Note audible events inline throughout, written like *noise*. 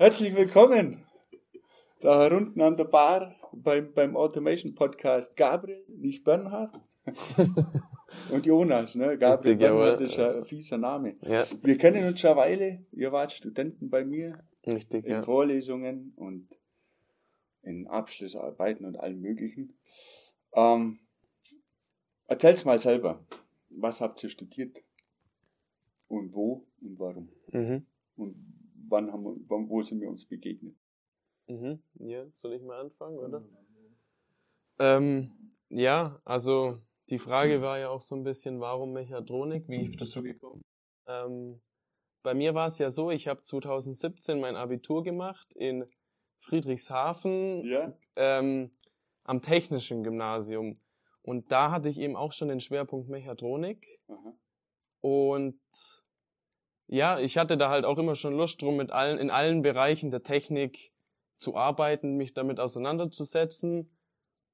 Herzlich willkommen da unten an der Bar beim, beim Automation Podcast. Gabriel, nicht Bernhard. *laughs* Und Jonas, ne? Gabriel Richtig, Bernhard ist ein fieser Name. Ja, Wir kennen uns schon eine Weile. Ihr wart Studenten bei mir richtig, in ja. Vorlesungen und in Abschlussarbeiten und allem Möglichen. Ähm, erzähl's mal selber. Was habt ihr studiert? Und wo und warum? Mhm. Und wann haben wir, wann, wo sind wir uns begegnet? Mhm. Ja, soll ich mal anfangen, oder? Ähm, ja, also die Frage war ja auch so ein bisschen, warum Mechatronik, wie ich dazu gekommen bin. Ähm, bei mir war es ja so, ich habe 2017 mein Abitur gemacht in Friedrichshafen Ja? ähm, am Technischen Gymnasium. Und da hatte ich eben auch schon den Schwerpunkt Mechatronik. Aha. Und ja, ich hatte da halt auch immer schon Lust drum, mit allen, in allen Bereichen der Technik zu arbeiten, mich damit auseinanderzusetzen.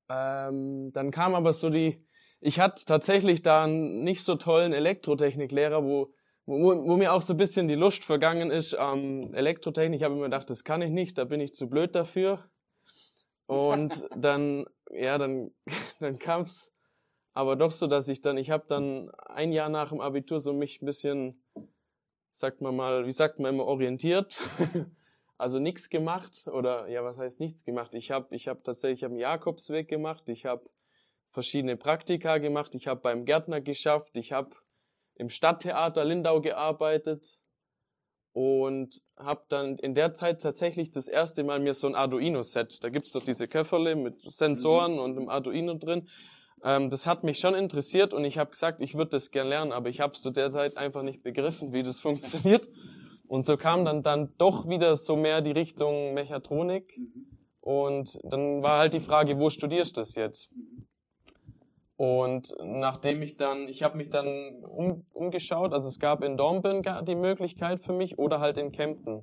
Ähm, dann kam aber so die, ich hatte tatsächlich da einen nicht so tollen Elektrotechniklehrer, wo, wo, wo mir auch so ein bisschen die Lust vergangen ist. Ähm, Elektrotechnik, ich habe immer gedacht, das kann ich nicht, da bin ich zu blöd dafür. Und *laughs* dann, ja, dann, *laughs* dann kam es aber doch so, dass ich dann, ich habe dann ein Jahr nach dem Abitur so mich ein bisschen, sagt man mal, wie sagt man immer, orientiert. *laughs* also nichts gemacht oder ja, was heißt nichts gemacht? Ich habe ich habe tatsächlich ich hab einen Jakobsweg gemacht, ich habe verschiedene Praktika gemacht, ich habe beim Gärtner geschafft, ich habe im Stadttheater Lindau gearbeitet und habe dann in der Zeit tatsächlich das erste Mal mir so ein Arduino-Set, da gibt's doch diese Köfferle mit Sensoren und einem Arduino drin, ähm, das hat mich schon interessiert und ich habe gesagt, ich würde das gern lernen, aber ich habe zu der Zeit einfach nicht begriffen, wie das *laughs* funktioniert. Und so kam dann, dann doch wieder so mehr die Richtung Mechatronik. Mhm. Und dann war halt die Frage, wo studierst du das jetzt? Und nachdem ich dann, ich habe mich dann um, umgeschaut, also es gab in Dornbirn gar die Möglichkeit für mich oder halt in Kempten.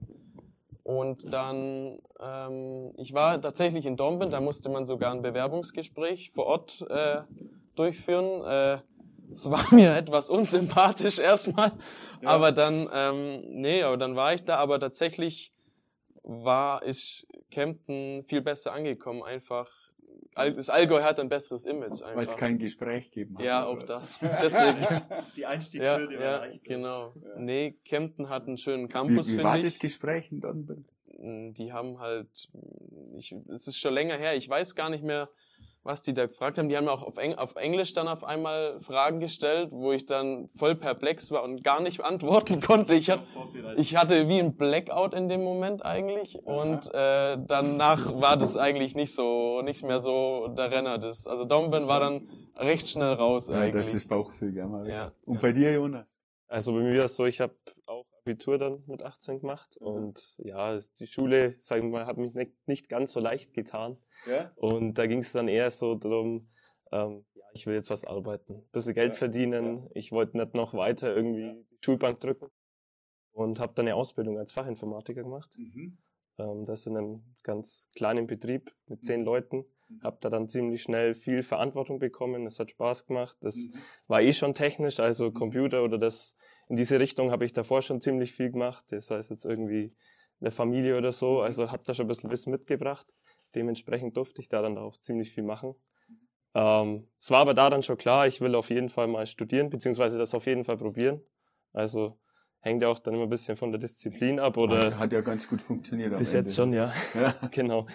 Und dann, ähm, ich war tatsächlich in Dornbirn, da musste man sogar ein Bewerbungsgespräch vor Ort äh, durchführen. Äh, es war *laughs* mir etwas unsympathisch erstmal, Ja. aber dann, ähm, nee, aber dann war ich da, aber tatsächlich war ich Kempten viel besser angekommen, einfach. Das Allgäu hat ein besseres Image Weil es kein Gespräch gegeben hat. Ja, auch das. *laughs* Deswegen. Die Ja, Einstiegshürde war ja, leicht. genau. Ja. Nee, Kempten hat einen schönen Campus, wie war finde das ich. Gespräch in Dornbirn? Mm, Die haben halt, mm, ich, es ist schon länger her, ich weiß gar nicht mehr, was die da gefragt haben. Die haben auch auf, Eng, auf Englisch dann auf einmal Fragen gestellt, wo ich dann voll perplex war und gar nicht *laughs* antworten konnte. Ich hatte, ich hatte wie ein Blackout in dem Moment eigentlich und äh, danach war das eigentlich nicht so, nicht mehr so der Renner. Das, also Dornbirn war dann recht schnell raus Ja, das ist eigentlich. das Bauchgefühl, gell, Mario? Ja. Und bei dir, Jonas? Also bei mir war es so, ich habe auch Abitur dann mit 18 gemacht Mhm. und ja, die Schule, sagen wir mal, hat mich nicht, nicht ganz so leicht getan. Ja? Und da ging es dann eher so darum, ähm, ja, ich will jetzt was arbeiten, bisschen Geld Ja, verdienen. Ich wollte nicht noch weiter irgendwie die Schulbank drücken und habe dann eine Ausbildung als Fachinformatiker gemacht. Mhm. Ähm, das in einem ganz kleinen Betrieb mit zehn Mhm. Leuten. Mhm. Habe da dann ziemlich schnell viel Verantwortung bekommen. Es hat Spaß gemacht. Das Mhm. war eh schon technisch, also Mhm. Computer oder das in diese Richtung habe ich davor schon ziemlich viel gemacht. Das heißt jetzt irgendwie eine Familie oder so. Mhm. Also habe da schon ein bisschen Wissen mitgebracht. Dementsprechend durfte ich da dann auch ziemlich viel machen. Ähm, es war aber da dann schon klar, ich will auf jeden Fall mal studieren, beziehungsweise das auf jeden Fall probieren. Also hängt ja auch dann immer ein bisschen von der Disziplin ab oder Hat ja ganz gut funktioniert. bis Ende. jetzt schon, ja. *laughs* Ja. *laughs* genau.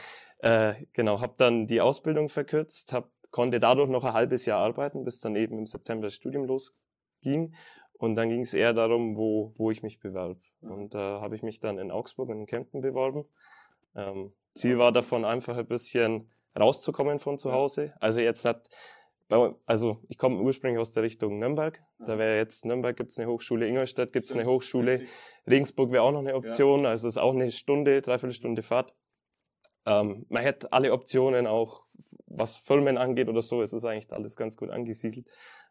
Äh, genau, habe dann die Ausbildung verkürzt, hab, konnte dadurch noch ein halbes Jahr arbeiten, bis dann eben im September das Studium losging. Und dann ging es eher darum, wo, wo ich mich bewerbe. Und da habe ich mich dann in Augsburg und in Kempten beworben. Ähm, Ziel war davon einfach ein bisschen rauszukommen von zu. Hause. Also jetzt bei- also ich komme ursprünglich aus der Richtung Nürnberg. Da wäre jetzt Nürnberg gibt es eine Hochschule, Ingolstadt gibt es eine Hochschule, Regensburg wäre auch noch eine Option, also ist auch eine Stunde, dreiviertel Stunde Fahrt. Ähm, man hätte alle Optionen, auch was Firmen angeht oder so, es ist eigentlich alles ganz gut angesiedelt.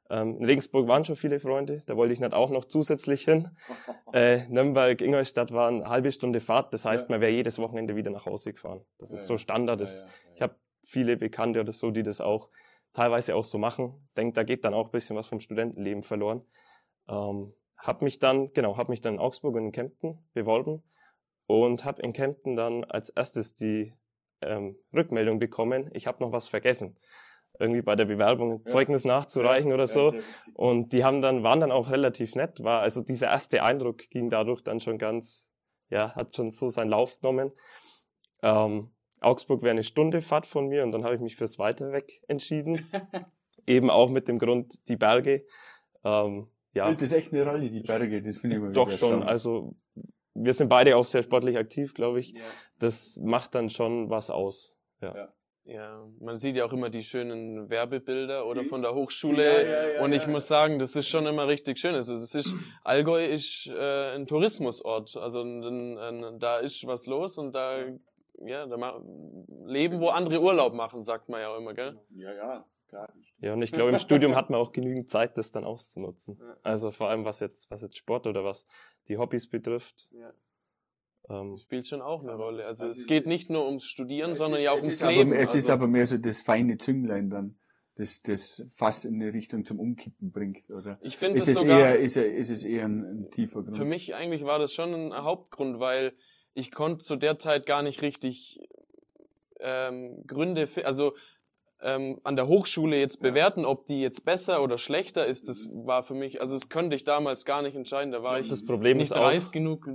Ähm, in Regensburg waren schon viele Freunde, da wollte ich nicht auch noch zusätzlich hin. *laughs* Äh, Nürnberg, Ingolstadt waren eine halbe Stunde Fahrt, das heißt, Ja. man wäre jedes Wochenende wieder nach Hause gefahren. Das Ja, ist so Standard. Das. Ich habe viele Bekannte oder so, die das auch teilweise auch so machen. Denkt, da geht dann auch ein bisschen was vom Studentenleben verloren. Ähm, hab mich dann, genau, hab mich dann in Augsburg und in Kempten beworben. und habe in Kempten dann als erstes die ähm, Rückmeldung bekommen, ich habe noch was vergessen. Irgendwie bei der Bewerbung ein Ja. Zeugnis nachzureichen Ja, oder so. Und die haben dann, waren dann auch relativ nett, war, also dieser erste Eindruck ging dadurch dann schon ganz, ja, hat schon so seinen Lauf genommen. Ähm, Augsburg wäre eine Stunde Fahrt von mir und dann habe ich mich fürs Weiter weg entschieden. *laughs* Eben auch mit dem Grund, die Berge. Ähm, ja, das echt eine Rolle, die Berge? Das finde ich immer doch schon. Also wir sind beide auch sehr sportlich aktiv, glaube ich. Ja. Das macht dann schon was aus. Ja, man sieht ja auch immer die schönen Werbebilder oder von der Hochschule. Ja, ja, ja, und ich ja. muss sagen, das ist schon immer richtig schön. Also es ist, Allgäu ist äh, ein Tourismusort. Also ein, ein, da ist was los und da, ja, da leben, wo andere Urlaub machen, sagt man ja auch immer, gell? Ja, ja. Ja, und ich glaube, im Studium hat man auch genügend Zeit, das dann auszunutzen. Ja. Also vor allem, was jetzt, was jetzt Sport oder was die Hobbys betrifft. Ja. Ähm, Spielt schon auch eine Rolle. Also Also es geht nicht nur ums Studieren, Es sondern ist- ja auch ums ist aber- Leben. Es ist also, aber mehr so das feine Zünglein dann, das das fast in eine Richtung zum Umkippen bringt, oder? ich finde Ist es sogar, eher, ist, ist es eher ein, ein tiefer Grund? für mich eigentlich war das schon ein Hauptgrund, weil ich konnte zu der Zeit gar nicht richtig ähm, Gründe, also ähm, an der Hochschule jetzt Ja. bewerten, ob die jetzt besser oder schlechter ist, das war für mich, also das konnte ich damals gar nicht entscheiden, da war ich das Problem nicht ist auch, reif genug.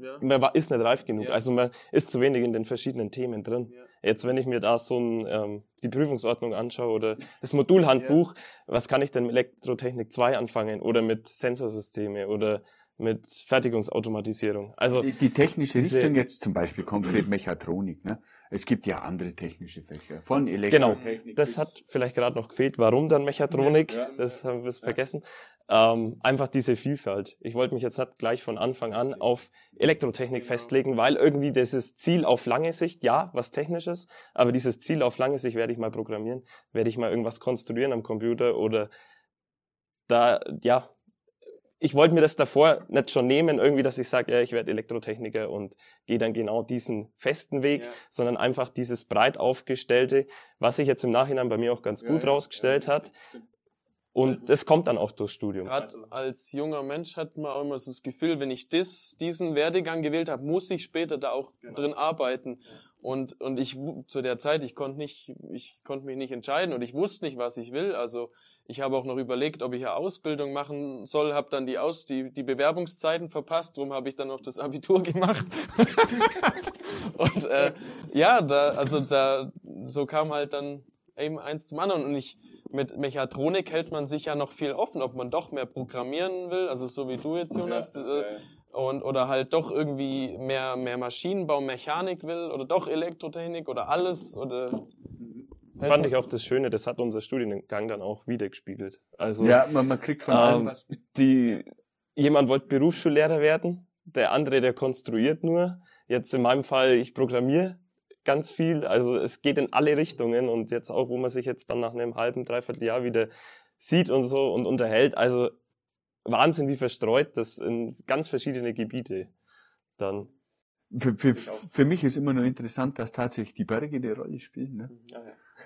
Ja. man war- ist nicht reif genug. Ja. Also man ist zu wenig in den verschiedenen Themen drin. Ja. Jetzt, wenn ich mir da so ein, ähm, die Prüfungsordnung anschaue oder das Modulhandbuch, was kann ich denn mit Elektrotechnik 2 anfangen oder mit Sensorsysteme oder mit Fertigungsautomatisierung? Also die, die technische diese- Richtung jetzt zum Beispiel konkret Mechatronik, ne? Es gibt ja andere technische Fächer, von Genau, Elektrotechnik. das bis- hat vielleicht gerade noch gefehlt. Warum dann Mechatronik? Ja, ja, das haben wir vergessen. Ähm, einfach diese Vielfalt. Ich wollte mich jetzt nicht gleich von Anfang an auf Elektrotechnik Genau. festlegen, weil irgendwie dieses Ziel auf lange Sicht, ja, was technisches, aber dieses Ziel auf lange Sicht werde ich mal programmieren, werde ich mal irgendwas konstruieren am Computer oder da, ja, ich wollte mir das davor nicht schon nehmen, irgendwie, dass ich sage, ja, ich werde Elektrotechniker und gehe dann genau diesen festen Weg, Ja. sondern einfach dieses breit aufgestellte, was sich jetzt im Nachhinein bei mir auch ganz Ja, gut ja, rausgestellt hat. Und das kommt dann auch durchs Studium. Gerade als junger Mensch hat man auch immer so das Gefühl, wenn ich das, diesen Werdegang gewählt habe, muss ich später da auch Genau. drin arbeiten. Und, und ich zu der Zeit, ich konnte nicht, ich konnte mich nicht entscheiden und ich wusste nicht, was ich will. Also ich habe auch noch überlegt, ob ich eine Ausbildung machen soll, habe dann die Aus, die, die Bewerbungszeiten verpasst, darum habe ich dann noch das Abitur *laughs* gemacht. und äh, ja, da, also da, so kam halt dann eben eins zum anderen und ich mit Mechatronik hält man sich ja noch viel offen, ob man doch mehr programmieren will, also so wie du jetzt, Jonas, Ja, äh, äh, und oder halt doch irgendwie mehr mehr Maschinenbau, Mechanik will oder doch Elektrotechnik oder alles oder Das fand ich auch das Schöne, das hat unser Studiengang dann auch wiedergespiegelt. Also ja, man, man kriegt von allem ähm, was mit. die, jemand wollte Berufsschullehrer werden, der andere, der konstruiert nur. Jetzt in meinem Fall, ich programmiere ganz viel. Also es geht in alle Richtungen und jetzt auch, wo man sich jetzt dann nach einem halben, dreiviertel Jahr wieder sieht und so und unterhält. Also Wahnsinn, wie verstreut das in ganz verschiedene Gebiete dann. Für, für, für mich ist immer nur interessant, dass tatsächlich die Berge eine Rolle spielen. Ne?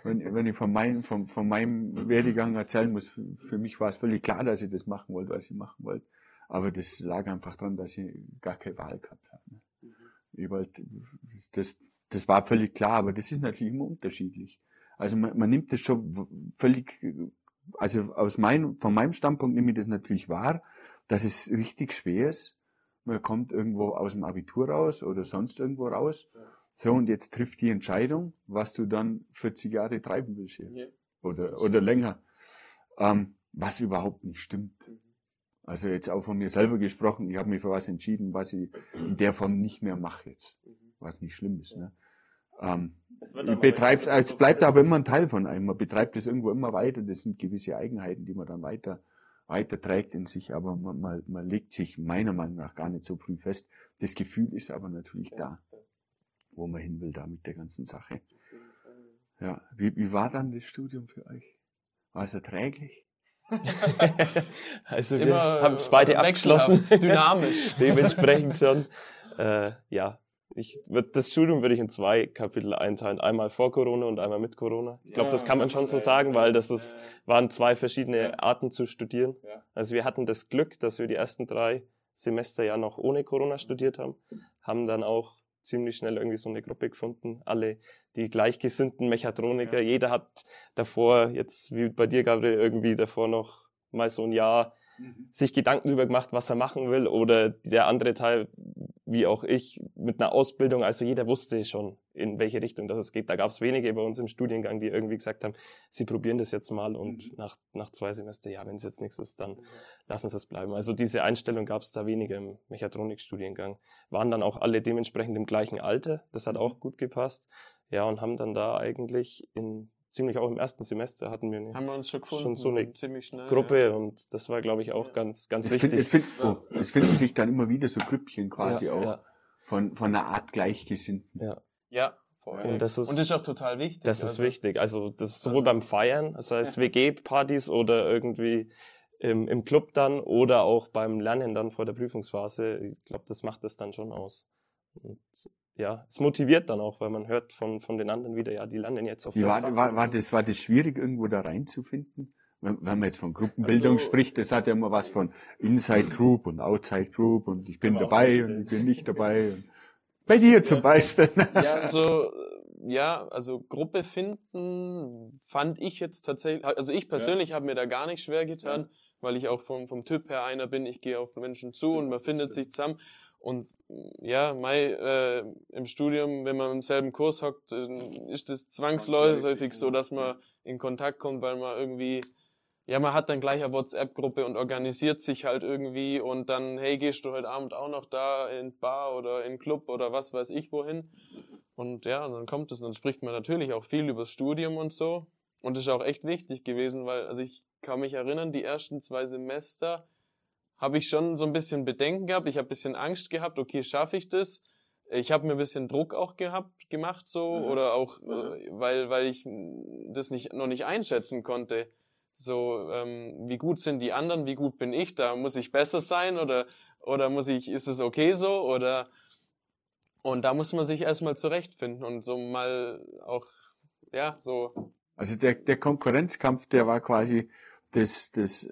Wenn, wenn ich von, meinem von, von meinem Werdegang erzählen muss, für mich war es völlig klar, dass ich das machen wollte, was ich machen wollte. Aber das lag einfach daran, dass ich gar keine Wahl gehabt habe. Ne? Ich wollte, das, das war völlig klar, aber das ist natürlich immer unterschiedlich. Also man, man nimmt das schon völlig, also aus meinem, von meinem Standpunkt nehme ich das natürlich wahr, dass es richtig schwer ist. Man kommt irgendwo aus dem Abitur raus oder sonst irgendwo raus. So, und jetzt trifft die Entscheidung, was du dann 40 Jahre treiben willst hier. Ja. Oder, oder länger. Ähm, was überhaupt nicht stimmt. Also jetzt auch von mir selber gesprochen, ich habe mich für was entschieden, was ich in der Form nicht mehr mache jetzt. Was nicht schlimm ist. Ne? Ähm, ich betreib's, es bleibt aber immer ein Teil von einem. Man betreibt es irgendwo immer weiter. Das sind gewisse Eigenheiten, die man dann weiter, weiter trägt in sich. Aber man, man, man legt sich meiner Meinung nach gar nicht so früh fest. Das Gefühl ist aber natürlich da, wo man hin will da mit der ganzen Sache. Ja, wie, wie war dann das Studium für euch? War es erträglich? *laughs* also wir immer haben es beide wechselhaft, abgeschlossen. dynamisch. *laughs* Dementsprechend schon. Äh, ja, ich, würd- das Studium würde ich in zwei Kapitel einteilen. Einmal vor Corona und einmal mit Corona. Ich glaube, das kann man schon so sagen, weil das ist, waren zwei verschiedene Ja. Arten zu studieren. Ja. Also wir hatten das Glück, dass wir die ersten drei Semester ja noch ohne Corona studiert haben, haben dann auch ziemlich schnell irgendwie so eine Gruppe gefunden. Alle die gleichgesinnten Mechatroniker. Ja. Jeder hat davor, jetzt wie bei dir, Gabriel, irgendwie davor noch mal so ein Jahr mhm. sich Gedanken darüber gemacht, was er machen will. Oder der andere Teil, wie auch ich, mit einer Ausbildung. Also jeder wusste schon, in welche Richtung das es geht. Da gab es wenige bei uns im Studiengang, die irgendwie gesagt haben, sie probieren das jetzt mal und mhm. nach, nach zwei Semester, ja, wenn es jetzt nichts ist, dann mhm. lassen sie es bleiben. Also diese Einstellung gab es da weniger im Mechatronikstudiengang. Waren dann auch alle dementsprechend im gleichen Alter. Das hat mhm. auch gut gepasst. Ja, und haben dann da eigentlich in ziemlich auch im ersten Semester hatten wir eine, haben wir uns schon, gefunden, schon so eine schnell, Gruppe ja. und das war, glaube ich, auch ja. ganz, ganz es wichtig. Find, es, find, oh, es finden sich dann immer wieder so Grüppchen quasi ja, auch von, von einer Art Gleichgesinnten. Ja. Ja, voll. Und das ist, und das ist auch total wichtig. Das also, ist wichtig. Also das ist sowohl also, beim Feiern, das heißt WG-Partys oder irgendwie im, im Club dann oder auch beim Lernen dann vor der Prüfungsphase. Ich glaube, das macht das dann schon aus. Und ja, es motiviert dann auch, weil man hört von, von den anderen wieder, ja, die lernen jetzt auf Wie das war, war, war, das. War das schwierig, irgendwo da reinzufinden? Wenn, wenn man jetzt von Gruppenbildung also, spricht, das hat ja immer was von Inside Group und Outside Group und ich bin genau, dabei und ich bin nicht dabei. Bei dir zum Beispiel. *laughs* Ja, so, ja, also Gruppe finden fand ich jetzt tatsächlich, also ich persönlich ja. habe mir da gar nicht schwer getan, ja. weil ich auch vom, vom Typ her einer bin, ich gehe auf Menschen zu und man findet sich zusammen. Und ja, Mai, äh, im Studium, wenn man im selben Kurs hockt, ist es zwangsläufig so, dass man in Kontakt kommt, weil man irgendwie, ja, man hat dann gleich eine WhatsApp-Gruppe und organisiert sich halt irgendwie und dann, hey, gehst du heute Abend auch noch da in Bar oder in Club oder was weiß ich wohin. Und ja, dann kommt es, dann spricht man natürlich auch viel übers Studium und so. Und das ist auch echt wichtig gewesen, weil, also ich kann mich erinnern, die ersten zwei Semester, habe ich schon so ein bisschen Bedenken gehabt. Ich habe ein bisschen Angst gehabt, okay, schaffe ich das? Ich habe mir ein bisschen Druck auch gehabt, gemacht so mhm. oder auch, mhm. äh, weil, weil ich das nicht, noch nicht einschätzen konnte. So, ähm, wie gut sind die anderen, wie gut bin ich da? Muss ich besser sein oder, oder muss ich, ist es okay so? Oder, und da muss man sich erstmal zurechtfinden und so mal auch, ja, so. Also der, der Konkurrenzkampf, der war quasi das, das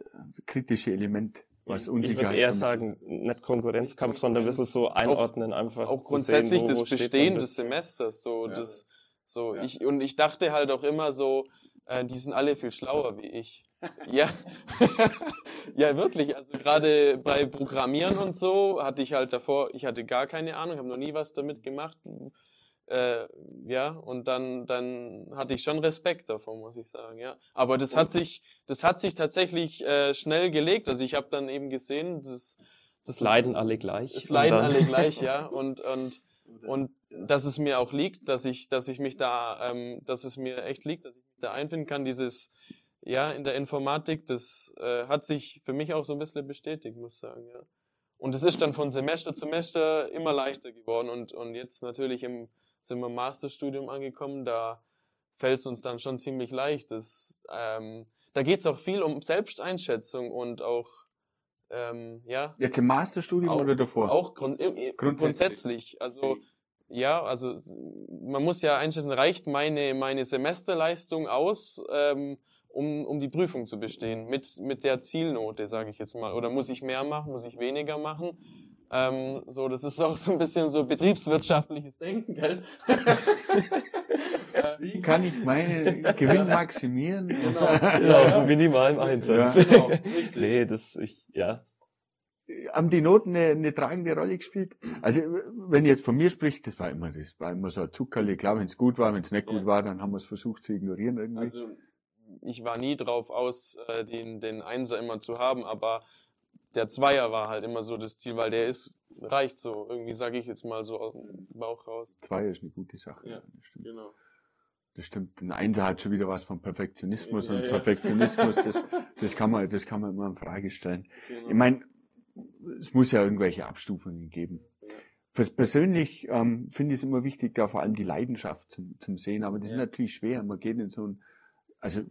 kritische Element was Ich würde eher sagen, nicht Konkurrenzkampf, sondern ein bisschen so einordnen auch, einfach. Auch grundsätzlich sehen, wo, wo das Bestehen des Semesters, so, ja. das, so, ja. ich, und ich dachte halt auch immer so, äh, die sind alle viel schlauer wie ich. *laughs* ja. *laughs* ja, wirklich. Also gerade bei Programmieren und so hatte ich halt davor, ich hatte gar keine Ahnung, habe noch nie was damit gemacht. Äh, ja, und dann, dann hatte ich schon Respekt davor, muss ich sagen, ja. Aber das hat sich, das hat sich tatsächlich äh, schnell gelegt. Also ich habe dann eben gesehen, das, das leiden alle gleich. Es leiden alle gleich, *laughs* ja. Und und und dass es mir auch liegt, dass ich, dass ich mich da, ähm, dass es mir echt liegt, dass ich mich da einfinden kann. Dieses, ja, in der Informatik, das äh, hat sich für mich auch so ein bisschen bestätigt, muss ich sagen, ja. Und es ist dann von Semester zu Semester immer leichter geworden und und jetzt natürlich im sind wir im Masterstudium angekommen, da fällt es uns dann schon ziemlich leicht. Das, ähm, da geht es auch viel um Selbsteinschätzung und auch ähm, ja. Jetzt im Masterstudium auch, oder davor? Auch grund, grundsätzlich. grundsätzlich. Also ja, also man muss ja einschätzen, reicht meine meine Semesterleistung aus, ähm, um um die Prüfung zu bestehen mit mit der Zielnote, sage ich jetzt mal, oder muss ich mehr machen, muss ich weniger machen? Ähm, so, das ist auch so ein bisschen so betriebswirtschaftliches Denken, gell? *laughs* Wie kann ich meinen Gewinn maximieren? Genau, genau minimal im Einsatz. Ja, genau, nee, das, ich, ja. Haben die Noten eine, eine tragende Rolle gespielt? Also, wenn ihr jetzt von mir spricht, das war immer, das war immer so ein Zuckerli. Klar, wenn es gut war, wenn es nicht ja. gut war, dann haben wir es versucht zu ignorieren irgendwie. Also, ich war nie drauf aus, äh, den, den Einser immer zu haben, aber der Zweier war halt immer so das Ziel, weil der ist, reicht so. Irgendwie sage ich jetzt mal so aus dem Bauch raus. Zweier ist eine gute Sache. Ja, das stimmt. Genau. Das stimmt. Ein Einser hat schon wieder was von Perfektionismus ja, und ja. Perfektionismus, das, *laughs* das kann man, das kann man immer in Frage stellen. Genau. Ich meine, es muss ja irgendwelche Abstufungen geben. Ja. Persönlich ähm, finde ich es immer wichtig, da vor allem die Leidenschaft zum, zum Sehen, aber das ist natürlich schwer. Man geht in so ein, also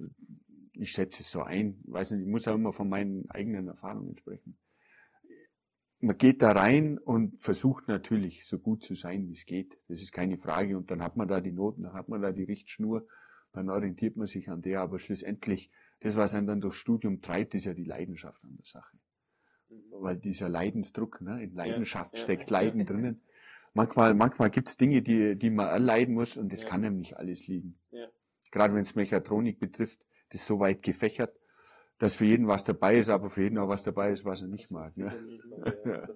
ich schätze es so ein, weiß nicht, ich muss auch immer von meinen eigenen Erfahrungen sprechen. Man geht da rein und versucht natürlich so gut zu sein, wie es geht. Das ist keine Frage. Und dann hat man da die Noten, dann hat man da die Richtschnur, dann orientiert man sich an der. Aber schlussendlich, das, was einen dann durchs Studium treibt, ist ja die Leidenschaft an der Sache. weil dieser Leidensdruck, ne, in Leidenschaft ja. steckt Leiden drinnen. Manchmal, manchmal gibt's Dinge, die, die man erleiden muss und das Ja. kann einem nicht alles liegen. Ja. Gerade wenn es Mechatronik betrifft, das ist so weit gefächert, dass für jeden was dabei ist, aber für jeden auch was dabei ist, was er nicht mag. Ne? Ja.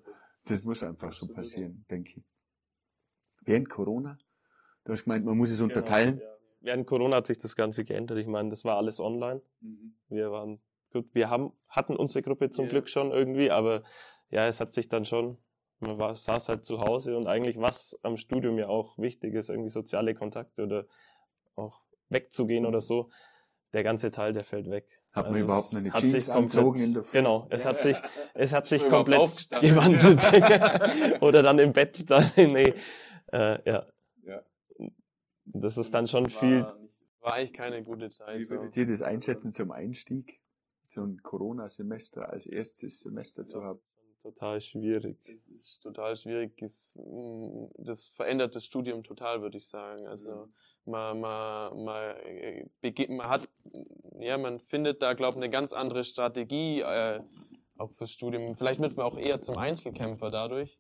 Das muss einfach so passieren, denke ich. Während Corona, du hast gemeint, man muss es Genau, unterteilen. Während Corona hat sich das Ganze geändert. Ich meine, das war alles online. Mhm. Wir waren gut, wir haben, hatten unsere Gruppe zum. Glück schon irgendwie, aber ja, es hat sich dann schon, man war, saß halt zu Hause und eigentlich was am Studium ja auch wichtig ist, irgendwie soziale Kontakte oder auch wegzugehen oder so, der ganze Teil, der fällt weg. Hat man Also überhaupt es noch eine hat sich komplett, in der Genau, es hat sich, es hat sich man überhaupt komplett gewandelt. *laughs* oder dann im Bett, *laughs* da, nee, äh, ja. Ja. Das ist dann schon Das viel, War, war eigentlich keine gute Zeit. Wie So. würdet ihr das einschätzen zum Einstieg? So ein Corona-Semester als erstes Semester zu haben? Total schwierig. Das ist total schwierig. Es, mm, Das verändert das Studium total, würde ich sagen. Also man, man, man, man hat, ja, man findet da, glaube ich, eine ganz andere Strategie, äh, auch fürs Studium. Vielleicht wird man auch eher zum Einzelkämpfer dadurch,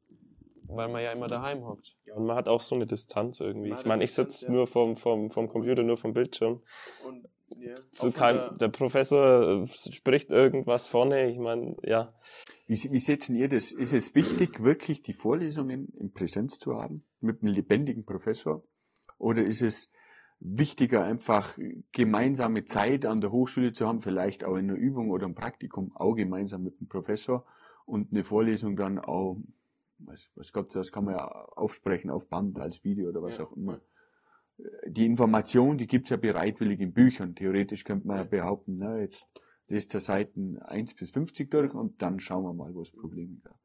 weil man ja immer daheim hockt. Und man hat auch so eine Distanz irgendwie. Man Ich meine, eine ich sitze ja. nur vom, vom, vom Computer, nur vom Bildschirm. Und, ja, von keinem, der Professor äh, spricht irgendwas vorne. Ich meine, ja. Wie, wie setzen ihr das? Ist es wichtig, wirklich die Vorlesungen in Präsenz zu haben, mit einem lebendigen Professor? Oder ist es wichtiger, einfach gemeinsame Zeit an der Hochschule zu haben, vielleicht auch in einer Übung oder im Praktikum, auch gemeinsam mit dem Professor und eine Vorlesung dann auch, was, was Gott, das kann man ja aufsprechen auf Band, als Video oder was Ja. auch immer. Die Information, die gibt's ja bereitwillig in Büchern. Theoretisch könnte man ja behaupten, na, jetzt lest ihr Seiten 1 bis 50 durch und dann schauen wir mal, wo es Probleme gab.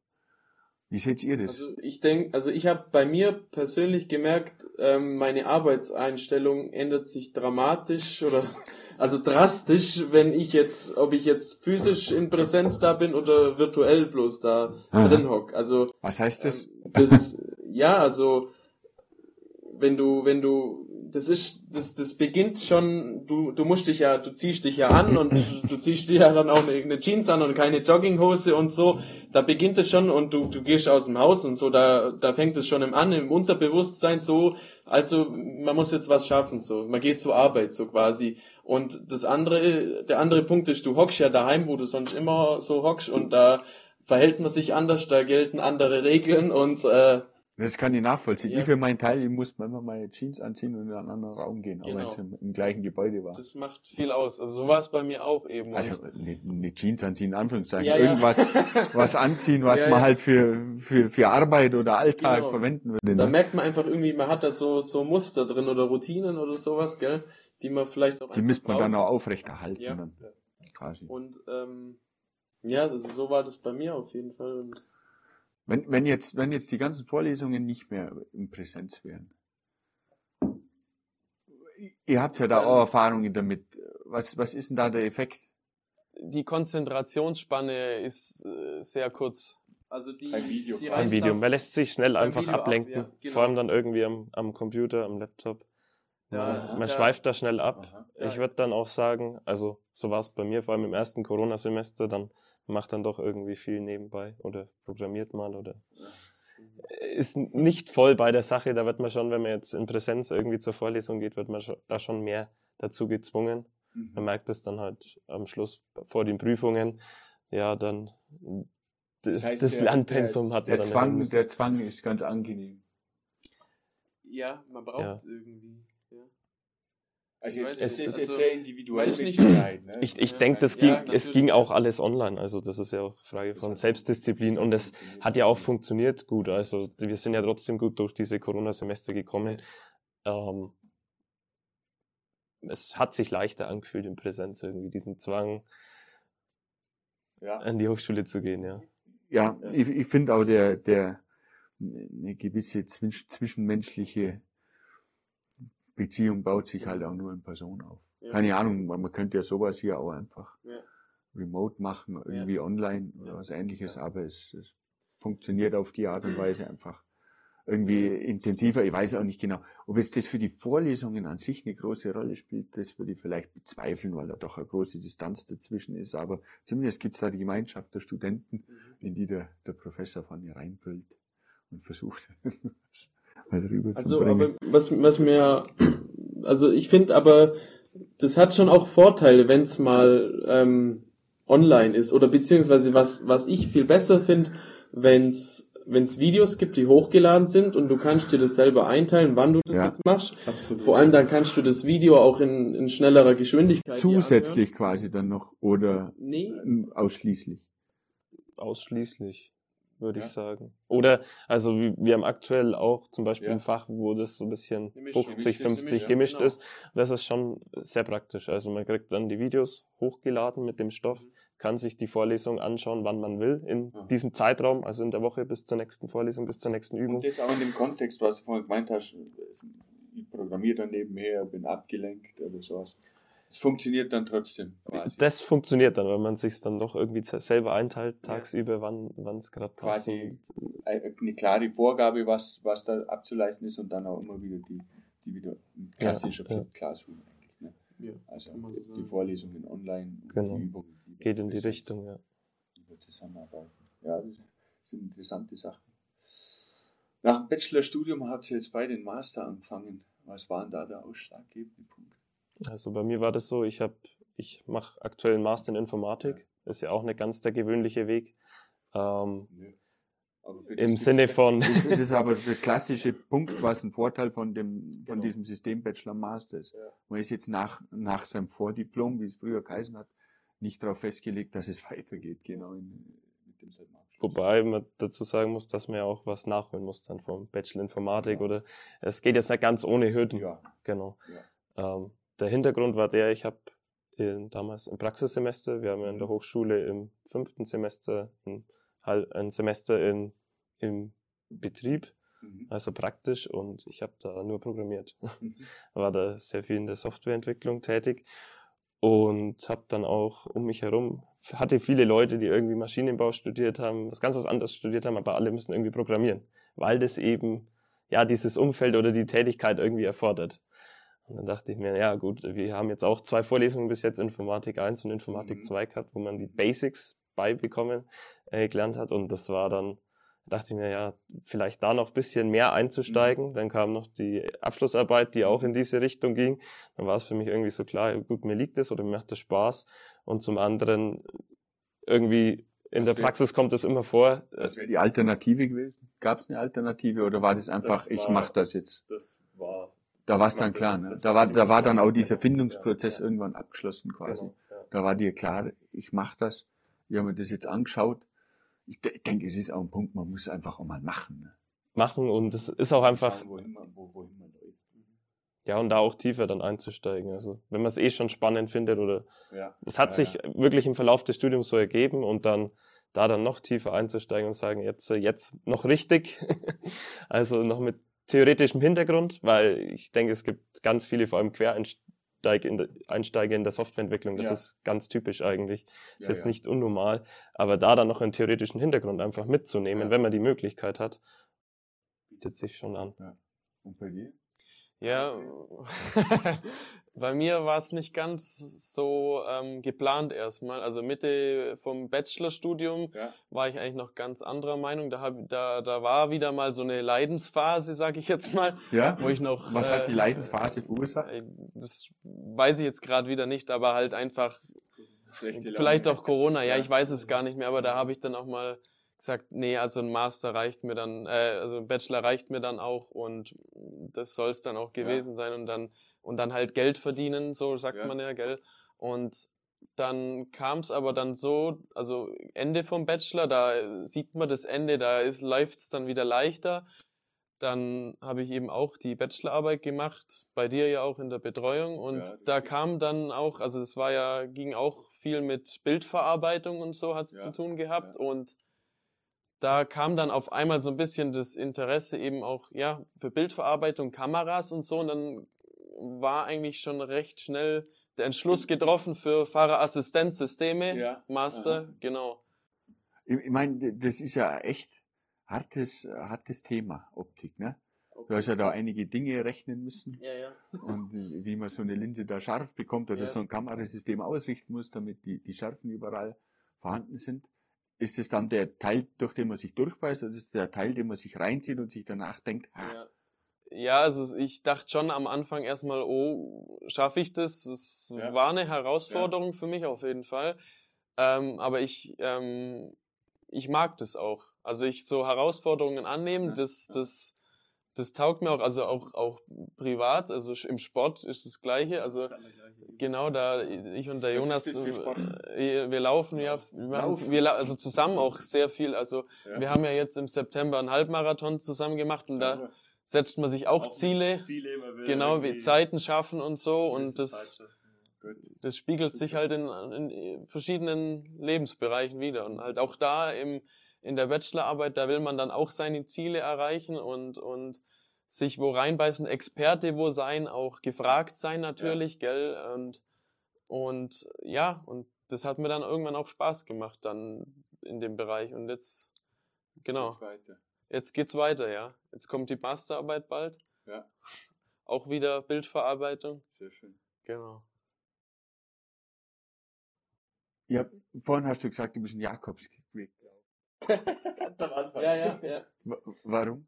Wie seht ihr das? Also ich denke, also ich habe bei mir persönlich gemerkt, ähm, meine Arbeitseinstellung ändert sich dramatisch oder also drastisch, wenn ich jetzt, ob ich jetzt physisch in Präsenz da bin oder virtuell bloß da Aha. drin hock. Also Was heißt das? ähm, das, ja, also wenn du, wenn du, das ist, das, das beginnt schon, du, du musst dich ja, du ziehst dich ja an *clears throat* und du ziehst dir ja dann auch eine, Jeans an und keine Jogginghose und so. Da beginnt es schon und du, du gehst aus dem Haus und so, da, da fängt es schon im an, im Unterbewusstsein so, also man muss jetzt was schaffen, so. Man geht zur Arbeit, so quasi. Und das andere, der andere Punkt ist, du hockst ja daheim, wo du sonst immer so hockst und da verhält man sich anders, da gelten andere Regeln und äh, Das kann ich nachvollziehen. Ja. Ich für meinen Teil, ich muss manchmal meine Jeans anziehen und in einen anderen Raum gehen, auch Genau. wenn es im, im gleichen Gebäude war. Das macht viel aus. Also so war es bei mir auch eben. Also eine, eine Jeans anziehen, in Anführungszeichen. Ja, ja. Irgendwas *laughs* was anziehen, was Ja, man ja. halt für, für, für Arbeit oder Alltag Genau. verwenden würde. da Ne? merkt man einfach irgendwie, man hat da so, so Muster drin oder Routinen oder sowas, gell, die man vielleicht auch Die müsste man dann braucht. auch aufrechterhalten. Ja. Dann. Quasi. Und ähm, ja, also so war das bei mir auf jeden Fall. Und Wenn, wenn, jetzt, wenn jetzt die ganzen Vorlesungen nicht mehr in Präsenz wären. Ihr habt ja da Ähm. auch Erfahrungen damit. Was, was ist denn da der Effekt? die Konzentrationsspanne ist äh, sehr kurz. Also die, Ein Video. die Ein Video. Man lässt sich schnell einfach Video ab, ablenken. ja, genau. Vor allem dann irgendwie am, am Computer, am Laptop. Da- man da- schweift da schnell ab. Aha. Ich Ja. würde dann auch sagen, also so war es bei mir, vor allem im ersten Corona-Semester, dann macht dann doch irgendwie viel nebenbei oder programmiert mal oder ist nicht voll bei der Sache. Da wird man schon, wenn man jetzt in Präsenz irgendwie zur Vorlesung geht, wird man da schon mehr dazu gezwungen. Mhm. Man merkt es dann halt am Schluss vor den Prüfungen. Ja, dann das, heißt, das der- Lernpensum hat man Der dann Zwang, der Zwang ist ganz angenehm. Ja, man braucht Ja. es irgendwie. Ja. Also jetzt- es ist also, sehr individuell weiß nicht- Ne? Ich, ich Ja, denke, das ja, ging, natürlich. es ging auch alles online. Also das ist ja auch Frage von Selbstdisziplin und es hat ja auch funktioniert gut. Also wir sind ja trotzdem gut durch diese Corona-Semester gekommen. Ähm, es hat sich leichter angefühlt in Präsenz irgendwie, diesen Zwang, Ja. an die Hochschule zu gehen, ja. Ja, ich, ich finde auch der, der eine gewisse zwisch, zwischenmenschliche Beziehung baut sich halt auch nur in Person auf. Ja. Keine Ahnung, man könnte ja sowas hier auch einfach Ja. remote machen, irgendwie online oder Ja. was ähnliches, aber es, es funktioniert auf die Art und Weise einfach irgendwie intensiver. Ich weiß auch nicht genau, ob jetzt das für die Vorlesungen an sich eine große Rolle spielt. Das würde ich vielleicht bezweifeln, weil da doch eine große Distanz dazwischen ist. Aber zumindest gibt es da die Gemeinschaft der Studenten, in die der, der Professor von ihr reinbrüllt und versucht, *laughs* was rüber also, aber was, was mir, also ich finde aber, das hat schon auch Vorteile, wenn es mal ähm, online ist. Oder beziehungsweise was, was ich viel besser finde, wenn es wenn es Videos gibt, die hochgeladen sind und du kannst dir das selber einteilen, wann du das ja, jetzt machst. Absolut. Vor allem dann kannst du das Video auch in, in schnellerer Geschwindigkeit. Zusätzlich quasi dann noch oder nee. ausschließlich. Ausschließlich würde ja. ich sagen. Oder, also wir haben aktuell auch zum Beispiel ja. ein Fach, wo das so ein bisschen gemischt, 50, 50 gemischt genau. ist. Das ist schon sehr praktisch. Also man kriegt dann die Videos hochgeladen mit dem Stoff, mhm. kann sich die Vorlesung anschauen, wann man will, in ja. diesem Zeitraum, also in der Woche bis zur nächsten Vorlesung, bis zur nächsten Übung. Und das auch in dem Kontext, was du vorhin gemeint hast, ich programmiere dann nebenher, bin abgelenkt oder sowas. Es funktioniert dann trotzdem. Quasi. Das funktioniert dann, wenn man sich dann doch irgendwie selber einteilt, tagsüber, ja. wann es gerade passt. Quasi eine klare Vorgabe, was, was da abzuleisten ist und dann auch immer wieder die, die wieder klassische ja, ja. Classroom eigentlich. Ne? Ja, also die Vorlesungen online, genau. die Übungen. Die Geht in die Richtung, ja. Zusammenarbeiten. Ja, das sind interessante Sachen. Nach dem Bachelorstudium habt ihr jetzt beide den Master angefangen. Was war denn da der ausschlaggebende Punkt? Also bei mir war das so, ich habe, ich mache aktuell einen Master in Informatik. Ist ja auch nicht ganz der gewöhnliche Weg. Ähm, nee. Im Sinne von. Das, *laughs* das, ist aber der klassische Punkt, was ein Vorteil von dem, von genau. diesem System Bachelor Master ist. Ja. Man ist jetzt nach, nach seinem Vordiplom, wie es früher geheißen hat, nicht darauf festgelegt, dass es *laughs* weitergeht, genau in, mit dem Wobei man dazu sagen muss, dass man ja auch was nachholen muss dann vom Bachelor Informatik ja. oder es geht jetzt nicht ganz ohne Hürden. Ja. Genau. Ja. Ähm, der Hintergrund war der, ich habe damals im Praxissemester, wir haben ja in der mhm. Hochschule im fünften Semester ein, ein Semester in, im Betrieb, mhm. also praktisch, und ich habe da nur programmiert. Mhm. *laughs* War da sehr viel in der Softwareentwicklung tätig und habe dann auch um mich herum, hatte viele Leute, die irgendwie Maschinenbau studiert haben, was ganz was anderes studiert haben, aber alle müssen irgendwie programmieren, weil das eben ja dieses Umfeld oder die Tätigkeit irgendwie erfordert. Und dann dachte ich mir, ja gut, wir haben jetzt auch zwei Vorlesungen bis jetzt, Informatik 1 und Informatik mhm. 2 gehabt, wo man die Basics beibekommen äh, gelernt hat. Und das war dann, dachte ich mir, ja, vielleicht da noch ein bisschen mehr einzusteigen. Mhm. Dann kam noch die Abschlussarbeit, die auch in diese Richtung ging. Dann war es für mich irgendwie so klar, gut, mir liegt es oder mir macht das Spaß. Und zum anderen irgendwie in was der Praxis kommt es immer vor. Was wäre die Alternative gewesen? Gab es eine Alternative oder war das einfach, das war, ich mache das jetzt? Das war da war es dann klar. Ne? Da war, da war dann auch dieser Findungsprozess irgendwann abgeschlossen quasi. Genau, da war dir klar, ich mache das. Ich habe mir das jetzt angeschaut. Ich, ich denke, es ist auch ein Punkt, man muss einfach auch mal machen. Ne? Machen und es ist auch einfach. Ja, und da auch tiefer dann einzusteigen. Also, wenn man es eh schon spannend findet oder ja. es hat ja, sich ja. wirklich im Verlauf des Studiums so ergeben und dann da dann noch tiefer einzusteigen und sagen, jetzt, jetzt noch richtig. *laughs* also noch mit theoretischem Hintergrund, weil ich denke, es gibt ganz viele, vor allem Quereinsteiger in der, Einsteiger in der Softwareentwicklung. Das ja. ist ganz typisch eigentlich. Ist ja, jetzt ja. nicht unnormal. Aber da dann noch einen theoretischen Hintergrund einfach mitzunehmen, wenn man die Möglichkeit hat, bietet sich schon an. Und bei dir? Ja, *laughs* bei mir war es nicht ganz so ähm, geplant erstmal. Also Mitte vom Bachelorstudium ja. war ich eigentlich noch ganz anderer Meinung. Da, hab, da, da war wieder mal so eine Leidensphase, sag ich jetzt mal. Ja. Wo ich noch. Was äh, hat die Leidensphase verursacht? Äh, das weiß ich jetzt gerade wieder nicht, aber halt einfach. Vielleicht auch Corona, ja, ich weiß es gar nicht mehr, aber da habe ich dann auch mal gesagt, nee, also ein Master reicht mir dann, äh, also ein Bachelor reicht mir dann auch und das soll es dann auch gewesen ja. sein und dann und dann halt Geld verdienen, so sagt ja. man ja, gell? Und dann kam es aber dann so, also Ende vom Bachelor, da sieht man das Ende, da ist läuft's dann wieder leichter. Dann habe ich eben auch die Bachelorarbeit gemacht, bei dir ja auch in der Betreuung und ja, da kam dann auch, also es war ja ging auch viel mit Bildverarbeitung und so hat's ja, zu tun gehabt und da kam dann auf einmal so ein bisschen das Interesse eben auch, ja, für Bildverarbeitung, Kameras und so. Und dann war eigentlich schon recht schnell der Entschluss getroffen für Fahrerassistenzsysteme, ja. Master, Aha. genau. Ich, ich meine, das ist ja echt hartes, hartes Thema, Optik, ne? Du hast ja da einige Dinge rechnen müssen. Ja, ja. Und wie man so eine Linse da scharf bekommt oder ja. so ein Kamerasystem ausrichten muss, damit die, die Schärfen überall vorhanden sind. Ist es dann der Teil, durch den man sich durchbeißt, oder ist es der Teil, den man sich reinzieht und sich danach denkt, ah, ja. Ja, also ich dachte schon am Anfang erstmal, oh, schaffe ich das? Das ja. war eine Herausforderung ja. für mich auf jeden Fall. Ähm, aber ich, ähm, ich mag das auch. Also ich so Herausforderungen annehmen, das, das, das taugt mir auch, also auch, auch privat, also im Sport ist das Gleiche. Also genau da, ich und der Jonas, äh, wir laufen ja, wir, machen, wir also zusammen auch sehr viel. Also wir haben ja jetzt im September einen Halbmarathon zusammen gemacht und da setzt man sich auch, auch Ziele, Ziele genau wie Zeiten schaffen und so und das das spiegelt sich halt in, in verschiedenen Lebensbereichen wieder und halt auch da im in der Bachelorarbeit, da will man dann auch seine Ziele erreichen und und sich wo reinbeißen, Experte wo sein, auch gefragt sein natürlich, ja. gell und und ja und das hat mir dann irgendwann auch Spaß gemacht dann in dem Bereich und jetzt genau. Jetzt geht's weiter, ja. Jetzt kommt die Masterarbeit bald. Ja. Auch wieder Bildverarbeitung. Sehr schön. Genau. Ja, vorhin hast du gesagt, du bist ein Jakobsweg Ganz am Anfang. Ja, ja, ja. Warum?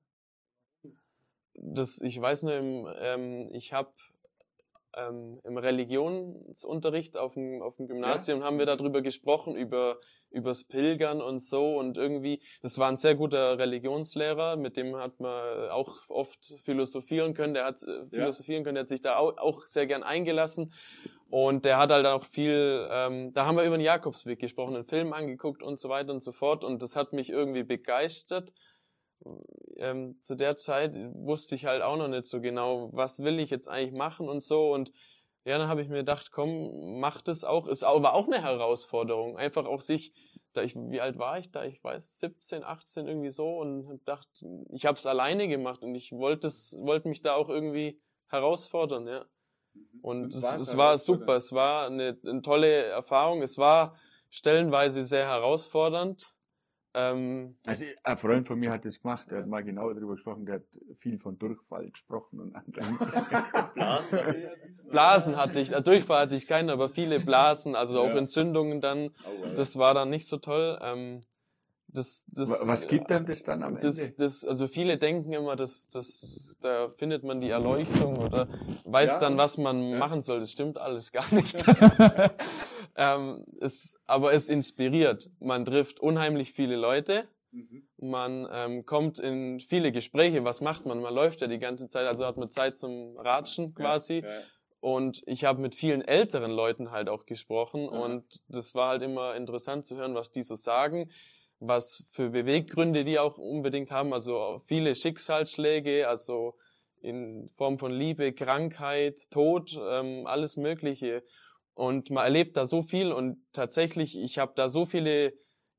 Das, ich weiß nur, ähm, ich habe ähm, im Religionsunterricht auf dem, auf dem Gymnasium ja. haben wir darüber gesprochen, über übers Pilgern und so und irgendwie, das war ein sehr guter Religionslehrer, mit dem hat man auch oft philosophieren können, der hat äh, philosophieren ja. können, der hat sich da auch, auch sehr gern eingelassen und der hat halt auch viel, ähm, da haben wir über den Jakobsweg gesprochen, einen Film angeguckt und so weiter und so fort und das hat mich irgendwie begeistert ähm, zu der Zeit wusste ich halt auch noch nicht so genau, was will ich jetzt eigentlich machen und so. Und ja, dann habe ich mir gedacht, komm, mach das auch. Es war auch eine Herausforderung. Einfach auch sich, da ich, wie alt war ich da? Ich weiß, 17, 18 irgendwie so und dachte, ich habe es alleine gemacht und ich wollte wollte mich da auch irgendwie herausfordern, ja. Mhm. Und, und es, es war super, es war eine, eine tolle Erfahrung. Es war stellenweise sehr herausfordernd, ähm, also ein Freund von mir hat das gemacht, der hat mal genau darüber gesprochen, der hat viel von Durchfall gesprochen und anderen. *laughs* Blasen, Blasen hatte ich, äh, Durchfall hatte ich keinen, aber viele Blasen, also auch Entzündungen dann. Oh, das war dann nicht so toll. Ähm, das, das, Was gibt denn das dann am das, Ende? Das, also viele denken immer, dass, dass da findet man die Erleuchtung oder weiß ja, dann, was man ja. machen soll. Das stimmt alles gar *laughs* nicht. ähm, es, aber es inspiriert. Man trifft unheimlich viele Leute. Mhm. Man ähm, kommt in viele Gespräche. Was macht man? Man läuft ja die ganze Zeit, also hat man Zeit zum Ratschen quasi. Ja, und ich habe mit vielen älteren Leuten halt auch gesprochen und das war halt immer interessant zu hören, was die so sagen was für Beweggründe die auch unbedingt haben. Also viele Schicksalsschläge, also in Form von Liebe, Krankheit, Tod, ähm, alles Mögliche. Und man erlebt da so viel und tatsächlich, ich habe da so viele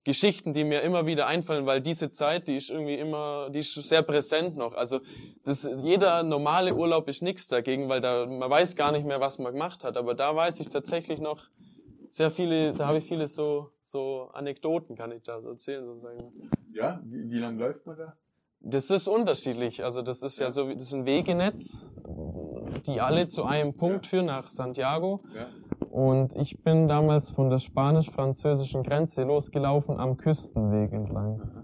Geschichten, die mir immer wieder einfallen, weil diese Zeit, die ist irgendwie immer, die ist sehr präsent noch. Also das, jeder normale Urlaub ist nichts dagegen, weil da man weiß gar nicht mehr, was man gemacht hat. Aber da weiß ich tatsächlich noch, sehr viele, da habe ich viele so, so Anekdoten, kann ich da erzählen, sozusagen. Ja, wie, wie lange läuft man da? Das ist unterschiedlich. Also das ist ja, ja so, das ist ein Wegenetz, die alle zu einem Punkt ja. führen nach Santiago. Ja. Und ich bin damals von der spanisch-französischen Grenze losgelaufen am Küstenweg entlang.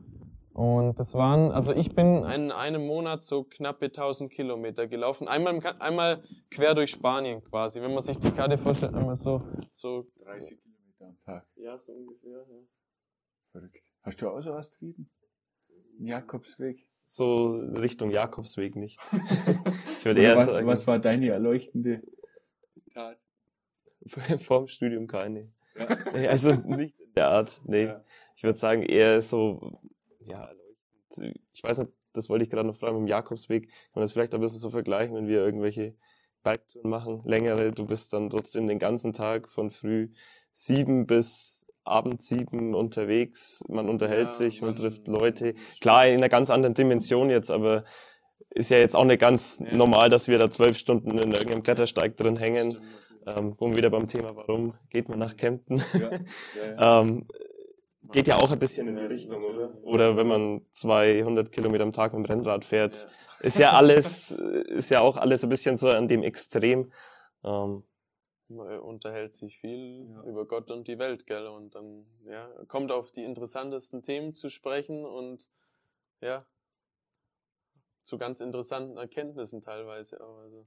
Und das waren, also ich bin in einem Monat so knappe 1000 Kilometer gelaufen. Einmal, einmal quer durch Spanien quasi. Wenn man sich die Karte vorstellt, einmal so, so. 30 Kilometer am Tag. Ja, so ungefähr, ja. Verrückt. Hast du auch so was getrieben? Jakobsweg? So Richtung Jakobsweg nicht. *laughs* ich würde eher was, sagen. Was war deine erleuchtende Tat? *laughs* Vor dem Studium keine. Ja. Also nicht in der Art, nee. Ja. Ich würde sagen eher so ja, erleuchtend. Ich weiß nicht, das wollte ich gerade noch fragen, mit dem Jakobsweg, kann man das vielleicht ein bisschen so vergleichen, wenn wir irgendwelche Biketouren machen, längere, du bist dann trotzdem den ganzen Tag von früh sieben bis Abend sieben unterwegs, man unterhält ja, sich, man, man trifft Leute. Klar, in einer ganz anderen Dimension jetzt, aber ist ja jetzt auch nicht ganz ja. normal, dass wir da zwölf Stunden in irgendeinem Klettersteig drin hängen. Ähm, wo wir wieder beim Thema, warum geht man nach Kempten? Ja, ja, *laughs* ähm, geht ja auch ein bisschen in die Richtung, oder? Oder wenn man 200 Kilometer am Tag mit dem Rennrad fährt, ja. ist ja alles, ist ja auch alles ein bisschen so an dem Extrem. Ähm, man unterhält sich viel ja. über Gott und die Welt, gell? Und dann, ja, kommt auf die interessantesten Themen zu sprechen und, ja, zu ganz interessanten Erkenntnissen teilweise auch, also.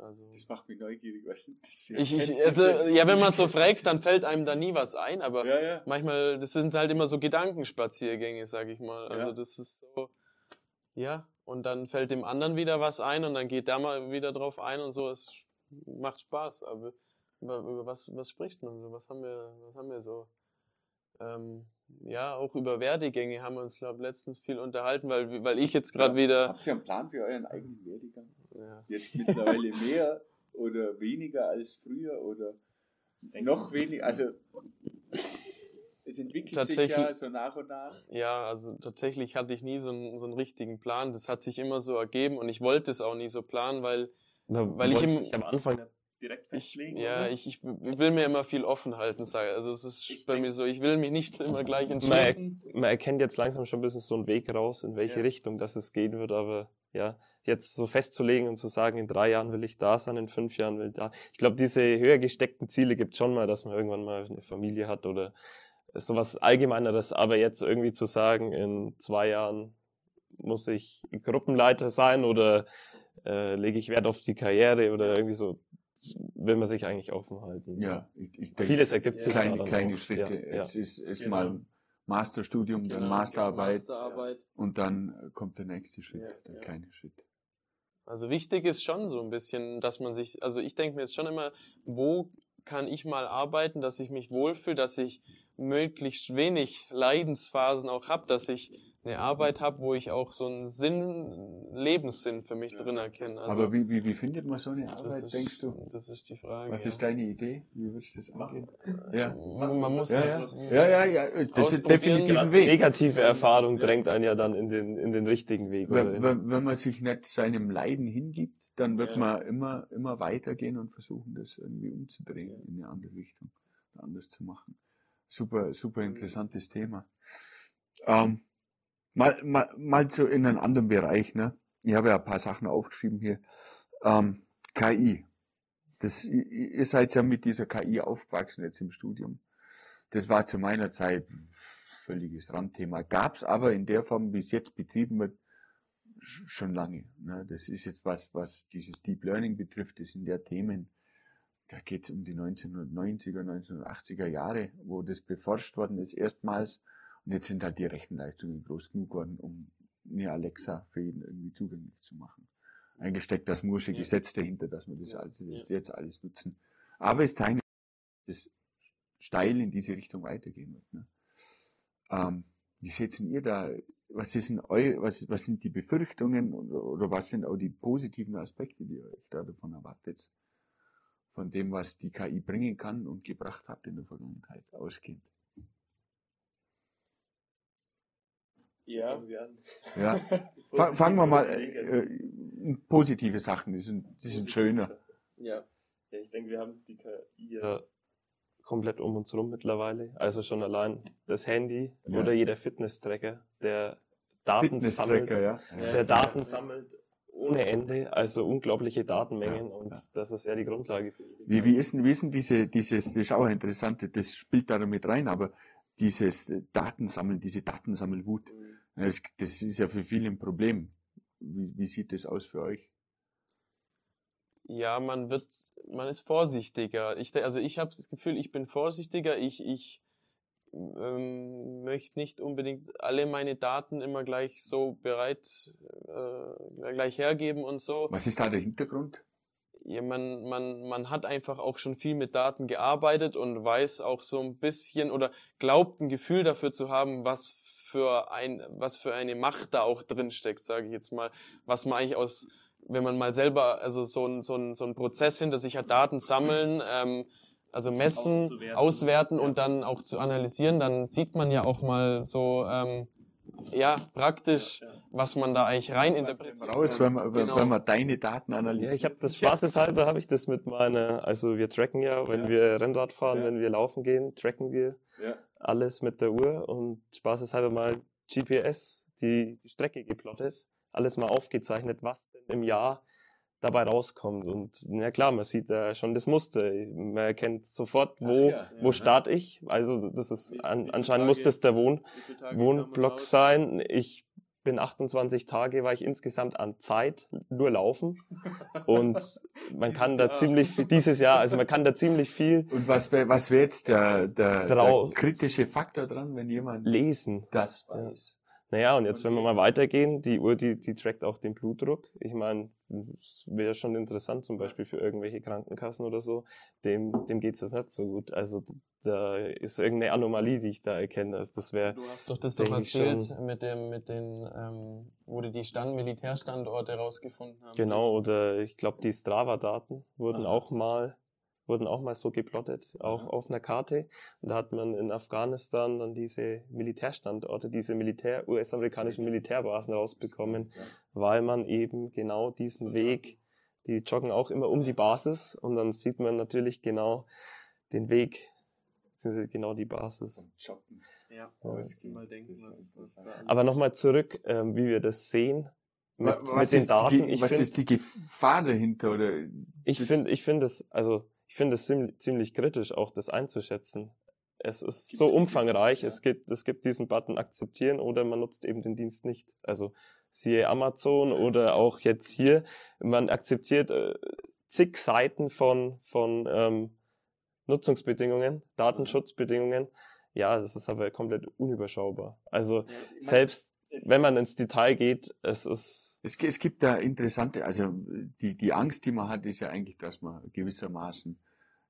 Also, das macht mich neugierig, weißt *laughs* du? ich, ich, also, ja, wenn man so fragt, dann fällt einem da nie was ein, aber ja, ja. manchmal, das sind halt immer so Gedankenspaziergänge, sag ich mal. Also ja. das ist so, ja, und dann fällt dem anderen wieder was ein und dann geht der mal wieder drauf ein und so. Es macht Spaß, aber über, über was, was spricht man so? Was haben wir, was haben wir so? Ähm, ja, auch über Werdegänge haben wir uns, glaube ich, letztens viel unterhalten, weil, weil ich jetzt gerade wieder. Habt ihr einen Plan für euren eigenen Werdegang? Ja. Jetzt mittlerweile mehr oder weniger als früher oder noch weniger? Also, es entwickelt sich ja so nach und nach. Ja, also tatsächlich hatte ich nie so einen, so einen richtigen Plan. Das hat sich immer so ergeben und ich wollte es auch nie so planen, weil, Na, weil ich im, am Anfang direkt festlegen? Ich, ja, ich, ich will mir immer viel offen halten, sage. Also es ist ich bei mir so, ich will mich nicht immer gleich entschließen. Man, man, erkennt jetzt langsam schon ein bisschen so einen Weg raus, in welche ja. Richtung das es gehen wird, aber ja, jetzt so festzulegen und zu sagen, in drei Jahren will ich da sein, in fünf Jahren will ich da. Ich glaube, diese höher gesteckten Ziele gibt schon mal, dass man irgendwann mal eine Familie hat oder sowas Allgemeineres, aber jetzt irgendwie zu sagen, in zwei Jahren muss ich Gruppenleiter sein oder äh, lege ich Wert auf die Karriere oder irgendwie so, will man sich eigentlich offen halten. Ja, ich, ich denke, vieles ergibt sich kleine, kleine Schritte. Ja, es ja. ist, ist genau. mal Masterstudium, genau, dann Masterarbeit, Masterarbeit, und dann kommt der nächste Schritt, ja, der kleine Schritt. Also wichtig ist schon so ein bisschen, dass man sich, also ich denke mir jetzt schon immer, wo kann ich mal arbeiten, dass ich mich wohlfühle, dass ich möglichst wenig Leidensphasen auch habe, dass ich eine Arbeit habe, wo ich auch so einen Sinn, Lebenssinn für mich ja. drin erkenne. Also, Aber wie, wie, wie findet man so eine Arbeit, ist, denkst du? Das ist die Frage. Was ist deine Idee? Wie würdest du das angehen? Ja. Man, man muss ja, das ja. ja, ja, ja. Das ist definitiv ein Weg. Negative Erfahrung drängt einen ja dann in den, in den richtigen Weg. Wenn, wenn, wenn man sich nicht seinem Leiden hingibt, dann wird man immer, immer weitergehen und versuchen, das irgendwie umzudrehen in eine andere Richtung, anders zu machen. Super, super interessantes Thema. Ähm, Mal, mal, mal zu in einen anderen Bereich, ne? Ich habe ja ein paar Sachen aufgeschrieben hier. Ähm, KI. Das, ihr seid ja mit dieser KI aufgewachsen jetzt im Studium. Das war zu meiner Zeit völliges Randthema. Gab's aber in der Form, wie es jetzt betrieben wird, schon lange. Ne? Das ist jetzt was, was dieses Deep Learning betrifft. Das sind ja Themen, da geht es um die 1990er, 1980er Jahre, wo das beforscht worden ist erstmals und jetzt sind halt die Rechenleistungen groß genug geworden, um eine Alexa für jeden irgendwie zugänglich zu machen. Eingesteckt das Mursche Gesetz dahinter, dass wir das alles, jetzt alles nutzen. Aber es zeigt, dass es steil in diese Richtung weitergehen wird. Ne? Ähm, wie seht ihr da? Was, ist denn eu, was, was sind die Befürchtungen oder, oder was sind auch die positiven Aspekte, die ihr euch da davon erwartet? Von dem, was die KI bringen kann und gebracht hat in der Vergangenheit, ausgehend. Ja. ja. *laughs* Fangen wir mal äh, positive Sachen, die sind, die sind schöner. Ja. ja, ich denke, wir haben die KI ja komplett um uns herum mittlerweile. Also schon allein das Handy ja. oder jeder Fitness-Tracker, der Daten sammelt, ja. der Daten sammelt ohne Ende, also unglaubliche Datenmengen ja, und ja. das ist ja die Grundlage für die wie, wie ist denn, wie ist denn diese, dieses, das ist auch interessant, das spielt da mit rein, aber dieses Datensammeln, diese Datensammelwut, mhm. Das, das ist ja für viele ein Problem. Wie, wie sieht das aus für euch? Ja, man wird, man ist vorsichtiger. Ich, also ich habe das Gefühl, ich bin vorsichtiger. Ich, ich ähm, möchte nicht unbedingt alle meine Daten immer gleich so bereit äh, gleich hergeben und so. Was ist da der Hintergrund? Ja, man, man, man hat einfach auch schon viel mit Daten gearbeitet und weiß auch so ein bisschen oder glaubt ein Gefühl dafür zu haben, was für ein, was für eine Macht da auch drin steckt, sage ich jetzt mal, was man eigentlich aus, wenn man mal selber, also so ein, so ein, so ein Prozess hinter sich hat, Daten sammeln, ähm, also messen, auswerten, auswerten und dann auch zu analysieren, dann sieht man ja auch mal so, ähm, ja, praktisch, ja, ja. was man da eigentlich rein interpretiert. Raus, wenn man, genau. wenn man deine Daten analysiert. Ja, ich habe das spaßeshalber habe ich das mit meiner, also wir tracken ja, wenn ja. wir Rennrad fahren, wenn wir laufen gehen, tracken wir alles mit der Uhr und spaßeshalber mal GPS, die, die Strecke geplottet, alles mal aufgezeichnet, was denn im Jahr dabei rauskommt. Und na klar, man sieht da schon das Muster. Man erkennt sofort, wo, ja, wo starte ich. Also das ist an, anscheinend Tage, muss das der Wohn, Wohnblock sein. Ich bin 28 Tage, war ich insgesamt an Zeit nur laufen. Und man kann da Jahr. ziemlich viel, dieses Jahr, also man kann da ziemlich viel. Und was wäre was wär jetzt der, der, der, kritische Faktor dran, wenn jemand lesen das weiß? Naja, und jetzt, wenn wir mal weitergehen, die Uhr, die, die trackt auch den Blutdruck. Ich meine, es wäre schon interessant, zum Beispiel für irgendwelche Krankenkassen oder so. Dem, dem geht's jetzt nicht so gut. Also da ist irgendeine Anomalie, die ich da erkenne. Also das wäre. Du hast doch das doch erzählt mit dem, mit den, ähm, wo die die Stand Militärstandorte rausgefunden haben. Genau, oder ich glaube, die Strava-Daten wurden Aha. auch mal wurden auch mal so geplottet, auch ja. auf einer Karte. Und da hat man in Afghanistan dann diese Militärstandorte, diese Militär, US-amerikanischen Militärbasen rausbekommen, ja. weil man eben genau diesen Weg, die joggen auch immer um die Basis und dann sieht man natürlich genau den Weg, beziehungsweise genau die Basis. Ja, mal denken, was, was da Aber nochmal zurück, ähm, wie wir das sehen mit, was mit den Daten. Die, was find, ist die Gefahr dahinter? Oder ich finde, ich finde es, also ich finde es ziemlich kritisch, auch das einzuschätzen. Es ist Gibt's so umfangreich, es, gibt, es gibt diesen Button akzeptieren oder man nutzt eben den Dienst nicht. Also siehe Amazon oder auch jetzt hier, man akzeptiert äh, zig Seiten von, von ähm, Nutzungsbedingungen, Datenschutzbedingungen. Ja, das ist aber komplett unüberschaubar. Also ja, selbst wenn man ins Detail geht, es ist. Es, es gibt da interessante, also die, die Angst, die man hat, ist ja eigentlich, dass man gewissermaßen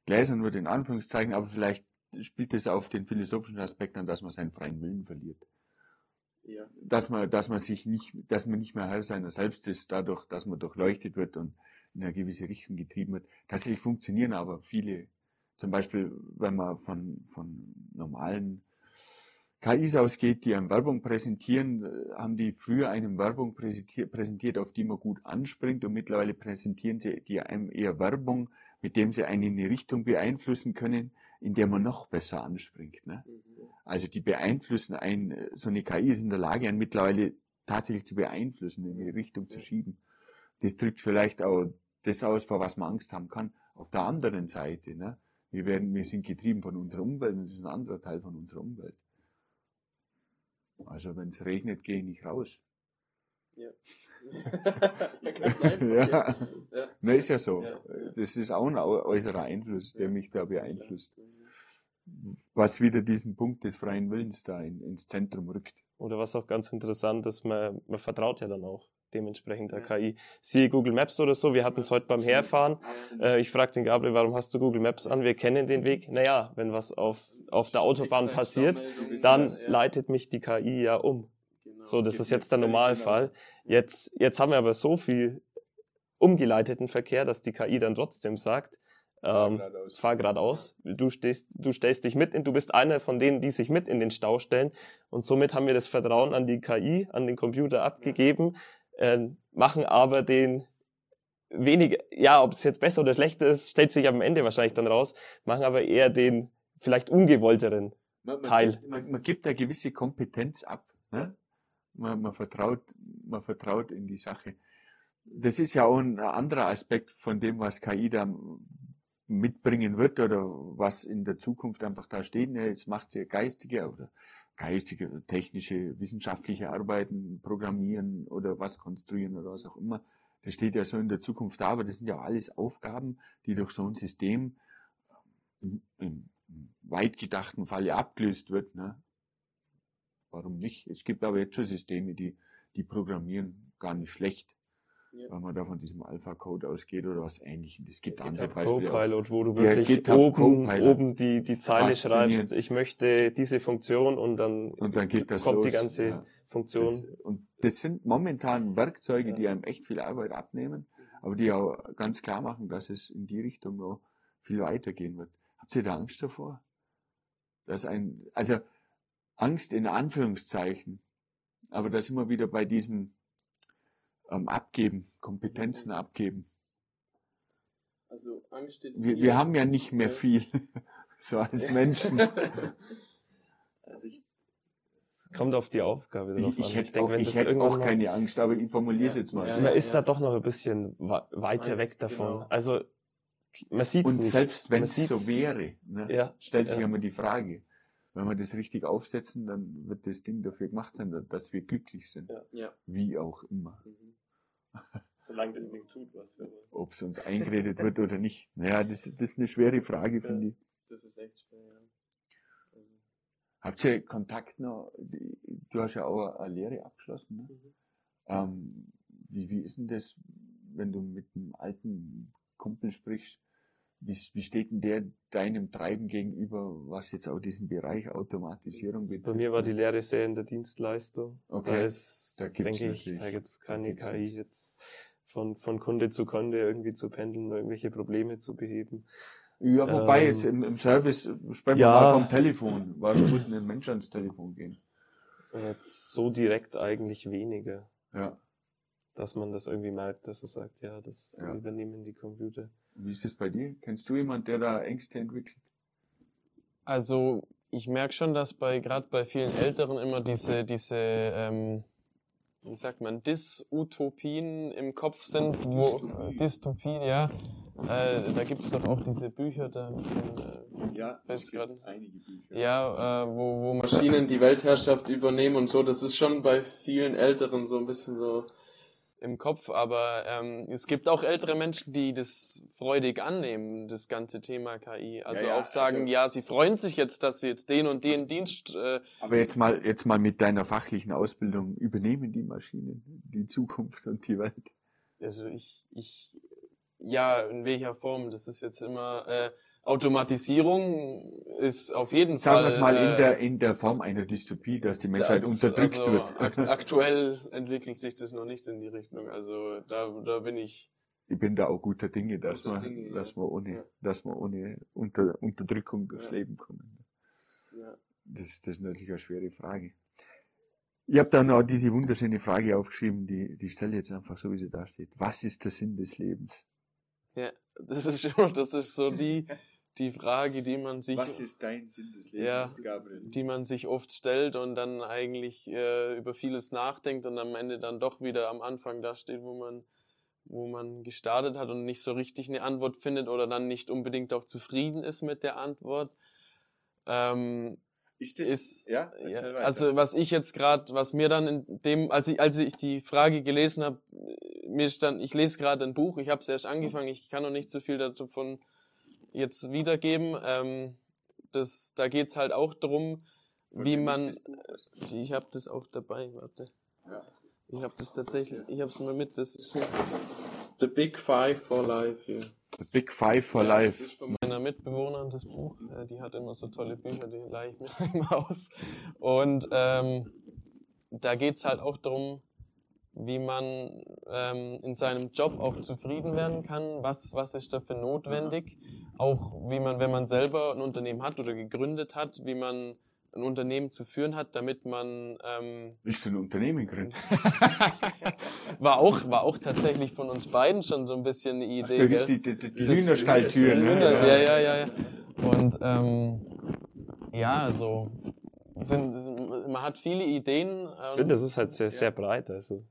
gläsern wird in Anführungszeichen, aber vielleicht spielt es auf den philosophischen Aspekt an, dass man seinen freien Willen verliert. Ja. Dass man, dass man sich nicht, dass man nicht mehr Herr seiner selbst ist, dadurch, dass man durchleuchtet wird und in eine gewisse Richtung getrieben wird. Tatsächlich funktionieren aber viele, zum Beispiel, wenn man von, von normalen KIs ausgeht, die einem Werbung präsentieren, äh, haben die früher einem Werbung präsentiert, auf die man gut anspringt und mittlerweile präsentieren sie die einem eher Werbung, mit dem sie einen in eine Richtung beeinflussen können, in der man noch besser anspringt. Ne? Also die beeinflussen einen, äh, so eine KI ist in der Lage, einen mittlerweile tatsächlich zu beeinflussen, in eine Richtung zu schieben. Das drückt vielleicht auch das aus, vor was man Angst haben kann. Auf der anderen Seite, ne? wir werden, wir sind getrieben von unserer Umwelt und das ist ein anderer Teil von unserer Umwelt. Also wenn es regnet, gehe ich nicht raus. Ja. *laughs* *laughs* ja. ja. ja. Na, ist ja so. Ja. Das ist auch ein äußerer Einfluss, der mich da beeinflusst. Was wieder diesen Punkt des freien Willens da in, ins Zentrum rückt. Oder was auch ganz interessant ist, man, man vertraut ja dann auch dementsprechend der KI. Siehe Google Maps oder so, wir hatten es heute beim Herfahren. Äh, ich frage den Gabriel, warum hast du Google Maps an? Wir kennen den Weg. Naja, wenn was auf, auf der Autobahn passiert, dann leitet mich die KI ja um. Genau. So, das ist jetzt der Normalfall. Jetzt, jetzt haben wir aber so viel umgeleiteten Verkehr, dass die KI dann trotzdem sagt, ähm, fahr geradeaus. Du stehst, du stellst dich mit in, du bist einer von denen, die sich mit in den Stau stellen. Und somit haben wir das Vertrauen an die KI, an den Computer abgegeben, äh, machen aber den weniger, ja, ob es jetzt besser oder schlechter ist, stellt sich am Ende wahrscheinlich dann raus, machen aber eher den vielleicht ungewollteren man, man Teil. Gibt, man, man, gibt eine gewisse Kompetenz ab. Ne? Man, vertraut, man vertraut in die Sache. Das ist ja auch ein anderer Aspekt von dem, was KI da mitbringen wird oder was in der Zukunft einfach da steht. Jetzt macht sie geistige oder geistige, technische, wissenschaftliche Arbeiten, Programmieren oder was konstruieren oder was auch immer. Das steht ja so in der Zukunft da, aber das sind ja alles Aufgaben, die durch so ein System im, im weit gedachten Falle abgelöst wird. Ne? Warum nicht? Es gibt aber jetzt schon Systeme, die, die programmieren gar nicht schlecht ja. wenn man da von diesem Alpha-Code ausgeht oder was ähnliches. Es gibt andere Beispiele. Copilot, wo du wirklich oben, oben die, die Zeile schreibst, ich möchte diese Funktion und dann, und dann kommt los. die ganze ja. Funktion. Das, und das sind momentan Werkzeuge, ja. die einem echt viel Arbeit abnehmen, aber die auch ganz klar machen, dass es in die Richtung noch viel weitergehen wird. Habt ihr da Angst davor? Dass ein, also Angst in Anführungszeichen, aber da sind wir wieder bei diesem ähm, abgeben, Kompetenzen abgeben. Also Angst wir, wir haben ja nicht mehr viel, *laughs* so als *laughs* Menschen. Also ich, es kommt auf die Aufgabe drauf ich, an. Hätte ich denke, auch, wenn ich das hätte auch keine Angst, aber ich formuliere es ja, jetzt mal. Ja, man ist da doch noch ein bisschen weiter weg davon. Genau. Also man sieht es nicht. Und selbst wenn es so wäre, ne, ja, stellt sich ja. immer die Frage, wenn wir das richtig aufsetzen, dann wird das Ding dafür gemacht sein, dass wir glücklich sind. Ja. Wie auch immer. Mhm. Solange das Ding tut, was wir wollen. Ob es uns eingeredet wird oder nicht. Naja, das, das ist eine schwere Frage, finde ich. Das ist echt schwer, ja. Also. Habt ihr Kontakt noch? Du hast ja auch eine Lehre abgeschlossen. Ne? Mhm. Ähm, wie, wie ist denn das, wenn du mit einem alten Kumpel sprichst? Wie, wie steht denn der deinem Treiben gegenüber, was jetzt auch diesen Bereich Automatisierung betrifft? Bei mir war die Lehre sehr in der Dienstleistung. Okay. Da ist, da gibt's denke ich, da gibt es keine KI jetzt von, von Kunde zu Kunde irgendwie zu pendeln, irgendwelche Probleme zu beheben. Ja, wobei ähm, jetzt im, im Service sprechen ja, wir mal vom Telefon. Warum muss ein Mensch ans Telefon gehen? Jetzt so direkt eigentlich weniger. Ja. Dass man das irgendwie merkt, dass er sagt, ja, das ja. übernehmen die Computer. Wie ist das bei dir? Kennst du jemanden, der da Ängste entwickelt? Also ich merke schon, dass bei gerade bei vielen Älteren immer diese diese ähm, wie sagt man Dysutopien im Kopf sind, wo Dystopie. Dystopien, ja. Äh, da gibt es doch auch diese Bücher, da äh, ja, es gerade einige Bücher. Ja, äh, wo, wo Maschinen die Weltherrschaft übernehmen und so. Das ist schon bei vielen Älteren so ein bisschen so im Kopf, aber ähm, es gibt auch ältere Menschen, die das freudig annehmen, das ganze Thema KI. Also ja, ja, auch sagen, also, ja, sie freuen sich jetzt, dass sie jetzt den und den Dienst. Äh, aber jetzt mal, jetzt mal mit deiner fachlichen Ausbildung übernehmen die Maschinen die Zukunft und die Welt. Also ich, ich, ja, in welcher Form? Das ist jetzt immer. Äh, Automatisierung ist auf jeden Sagen Fall. Sagen wir es mal in der, in der Form einer Dystopie, dass die Menschheit das, unterdrückt also wird. *laughs* aktuell entwickelt sich das noch nicht in die Richtung. Also da, da bin ich. Ich bin da auch guter Dinge, dass wir, Dinge, dass wir ohne, ja. dass wir ohne Unter, Unterdrückung durchs ja. Leben kommen. Ja. Das, das ist natürlich eine schwere Frage. Ich habe da noch diese wunderschöne Frage aufgeschrieben, die, die stelle jetzt einfach so, wie sie da steht. Was ist der Sinn des Lebens? Ja, das ist schon, das ist so die, *laughs* die Frage, die man sich. Was ist dein Sinn des Lebens, ja, Gabriel? Die man sich oft stellt und dann eigentlich äh, über vieles nachdenkt und am Ende dann doch wieder am Anfang da steht, wo man, wo man gestartet hat und nicht so richtig eine Antwort findet oder dann nicht unbedingt auch zufrieden ist mit der Antwort. Ähm, ist das, ist, ja, ja also was ich jetzt gerade, was mir dann in dem, als ich, als ich die Frage gelesen habe, mir stand, ich lese gerade ein Buch, ich habe es erst angefangen, ich kann noch nicht so viel davon jetzt wiedergeben. Ähm, das, da geht's halt auch drum, wie man, die, ich habe das auch dabei, warte. Ja. Ich habe das tatsächlich, ich habe es mal mit, das ist The Big Five for Life hier. The Big Five for ja, Life. Das ist von meiner Mitbewohnerin das Buch. Äh, die hat immer so tolle Bücher, die leihe ich mir *laughs* immer aus. Und ähm, da geht's halt auch darum, wie man ähm, in seinem Job auch zufrieden werden kann, was, was ist dafür notwendig, auch wie man, wenn man selber ein Unternehmen hat oder gegründet hat, wie man ein Unternehmen zu führen hat, damit man ähm, du ein Unternehmen gründen? *laughs* war auch war auch tatsächlich von uns beiden schon so ein bisschen eine Idee, Ach, gell? Die, die, die, die Hühnerstalltür, ne? Ja, ja, ja, ja. Und ähm, ja, also sind, man hat viele Ideen. ich finde, das ist halt sehr, sehr breit. Also,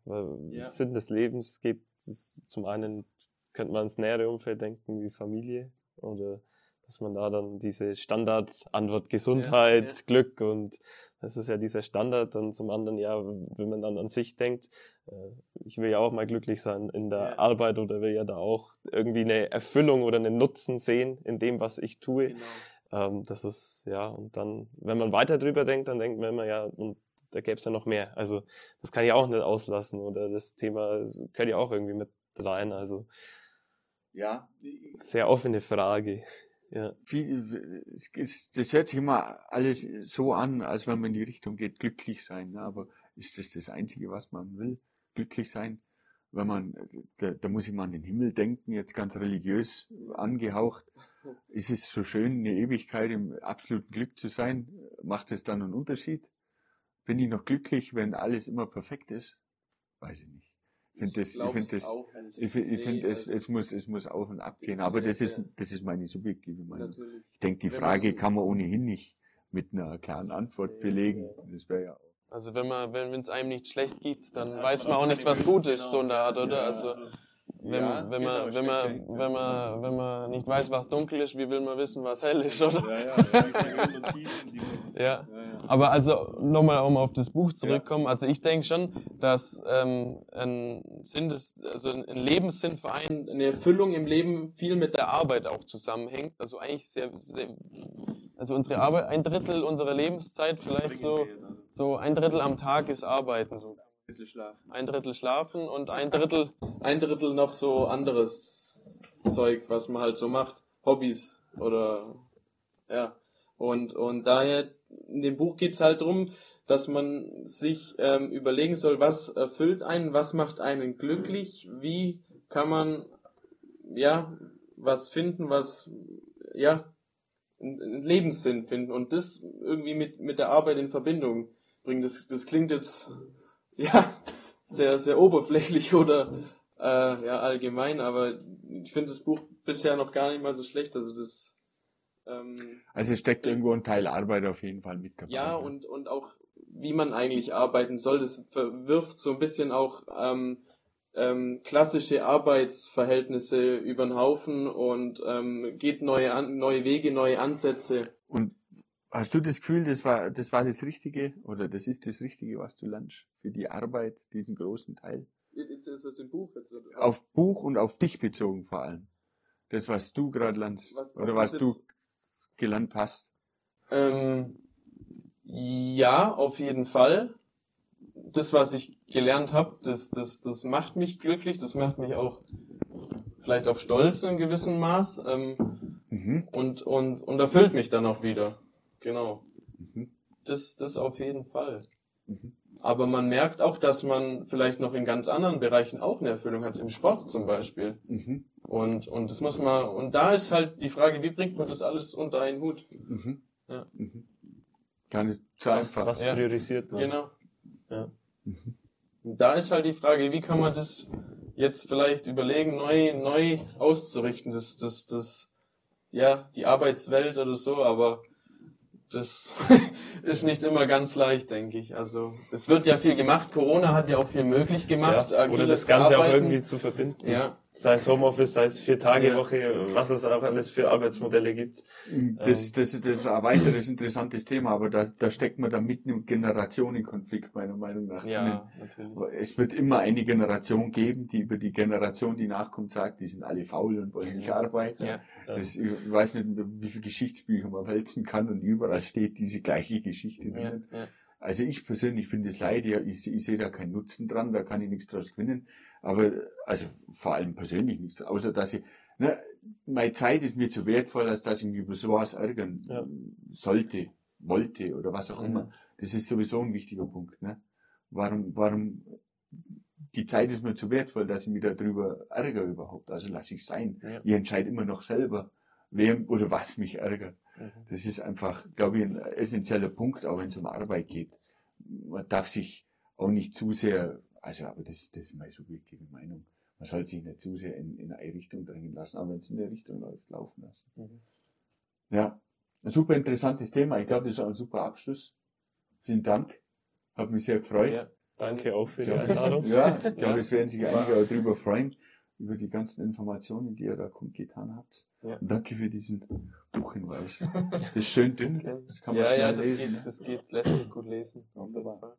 ja. Sinn des Lebens geht zum einen, könnte man ins nähere Umfeld denken, wie Familie oder dass man da dann diese Standardantwort Gesundheit, ja, ja. Glück und das ist ja dieser Standard. Und zum anderen, ja, wenn man dann an sich denkt, äh, ich will ja auch mal glücklich sein in der ja. Arbeit oder will ja da auch irgendwie eine Erfüllung oder einen Nutzen sehen in dem, was ich tue. Genau. Ähm, das ist, ja, und dann, wenn man weiter drüber denkt, dann denkt man immer, ja, und da gäbe es ja noch mehr. Also das kann ich auch nicht auslassen oder das Thema gehört ja auch irgendwie mit rein. Also ja. Sehr offene Frage. Ja. das hört sich immer alles so an, als wenn man in die Richtung geht, glücklich sein. Ne? Aber ist das das Einzige, was man will? Glücklich sein? Wenn man, da, da muss ich mal an den Himmel denken, jetzt ganz religiös angehaucht. Ist es so schön, eine Ewigkeit im absoluten Glück zu sein? Macht es dann einen Unterschied? Bin ich noch glücklich, wenn alles immer perfekt ist? Weiß ich nicht. Ich finde das, ich finde das, ich, ich finde es, es muss, es muss auf und ab gehen. Aber das ist, das ist meine subjektive Meinung. Ich denke, die Frage kann man ohnehin nicht mit einer klaren Antwort belegen. Das wäre ja Also wenn man, wenn es einem nicht schlecht geht, dann ja, weiß man auch nicht, was gut ist, so in der Art, oder? Ja, also, also wenn, ja, wenn, man, genau, wenn, man, wenn, man, wenn man nicht weiß, was dunkel ist, wie will man wissen, was hell ist, oder? Ja, ja, ja. Aber also nochmal, um auf das Buch zurückkommen. Also ich denke schon, dass ähm, ein Sinn des, also ein Lebenssinnverein, eine Erfüllung im Leben viel mit der Arbeit auch zusammenhängt. Also eigentlich sehr, sehr also unsere Arbeit, ein Drittel unserer Lebenszeit vielleicht so, so ein Drittel am Tag ist Arbeiten. So Drittel schlafen. Ein Drittel schlafen und ein Drittel, *laughs* ein Drittel noch so anderes Zeug, was man halt so macht. Hobbys oder ja. Und, und daher, in dem Buch geht's halt drum, dass man sich ähm, überlegen soll, was erfüllt einen, was macht einen glücklich, wie kann man ja was finden, was ja einen Lebenssinn finden und das irgendwie mit, mit der Arbeit in Verbindung bringen. Das, das klingt jetzt ja, sehr, sehr oberflächlich oder äh, ja, allgemein, aber ich finde das Buch bisher noch gar nicht mal so schlecht. Also das ähm, Also es steckt irgendwo ein Teil Arbeit auf jeden Fall mit dabei. Ja, und, und auch wie man eigentlich arbeiten soll, das verwirft so ein bisschen auch ähm, ähm, klassische Arbeitsverhältnisse über den Haufen und ähm, geht neue, an, neue Wege, neue Ansätze. Und Hast du das Gefühl, das war, das war das Richtige oder das ist das Richtige, was du lernst für die Arbeit, diesen großen Teil? Jetzt ist das im Buch. Jetzt, auf Buch und auf dich bezogen vor allem. Das, was du gerade lernst was, oder was du gelernt hast. Ähm, ja, auf jeden Fall. Das, was ich gelernt habe, das, das, das macht mich glücklich, das macht mich auch vielleicht auch stolz in gewissem Maß ähm, mhm. und, und, und erfüllt mich dann auch wieder. Genau. Mhm. Das, das auf jeden Fall. Mhm. Aber man merkt auch, dass man vielleicht noch in ganz anderen Bereichen auch eine Erfüllung hat, im Sport zum Beispiel. Mhm. Und, und das muss man, und da ist halt die Frage, wie bringt man das alles unter einen Hut? Mhm. Ja. Mhm. Gar nicht so was, einfach. Was priorisiert man. Genau. Ja. Mhm. Und da ist halt die Frage, wie kann man das jetzt vielleicht überlegen, neu, neu auszurichten, das, das, das, ja, die Arbeitswelt oder so, aber das *laughs* ist nicht immer ganz leicht, denke ich. Also es wird ja viel gemacht. Corona hat ja auch viel möglich gemacht. Ja, oder das Ganze Arbeiten. auch irgendwie zu verbinden. Ja. Sei es Homeoffice, sei es vier Tage ja. Woche, was es auch alles für Arbeitsmodelle gibt. Das, ähm. das, das ist ein weiteres interessantes Thema, aber da, da steckt man da mitten im Generationenkonflikt, meiner Meinung nach. Ja, natürlich. Es wird immer eine Generation geben, die über die Generation, die nachkommt, sagt, die sind alle faul und wollen nicht arbeiten. Ja. Das, ich weiß nicht, wie viele Geschichtsbücher man wälzen kann und überall steht diese gleiche Geschichte drin. Ja. Also ich persönlich finde es leid, ich, ich sehe da keinen Nutzen dran, da kann ich nichts draus gewinnen. Aber, also vor allem persönlich nichts, außer dass ich, ne, meine Zeit ist mir zu wertvoll, als dass ich mich über sowas ärgern ja. sollte, wollte oder was auch mhm. immer. Das ist sowieso ein wichtiger Punkt. Ne? Warum, warum, die Zeit ist mir zu wertvoll, dass ich mich darüber ärgere überhaupt. Also lasse ich sein. Ja. Ich entscheide immer noch selber, wer oder was mich ärgert. Mhm. Das ist einfach, glaube ich, ein essentieller Punkt, auch wenn es um Arbeit geht. Man darf sich auch nicht zu sehr also, aber das, das ist meine subjektive Meinung. Man sollte sich nicht zu sehr in, in eine Richtung drängen lassen, aber wenn es in der Richtung läuft, laufen lassen. Mhm. Ja, ein super interessantes Thema. Ich glaube, das ist ein super Abschluss. Vielen Dank. Hat mich sehr gefreut. Ja, danke auch für die Einladung. Ja, ich glaube, es werden sich einige auch darüber freuen, über die ganzen Informationen, die ihr da kundgetan habt. Ja. Danke für diesen Buchhinweis. Das ist schön dünn. Das kann man ja, schnell ja, das lesen. Geht, das geht, lässt sich gut lesen. Wunderbar.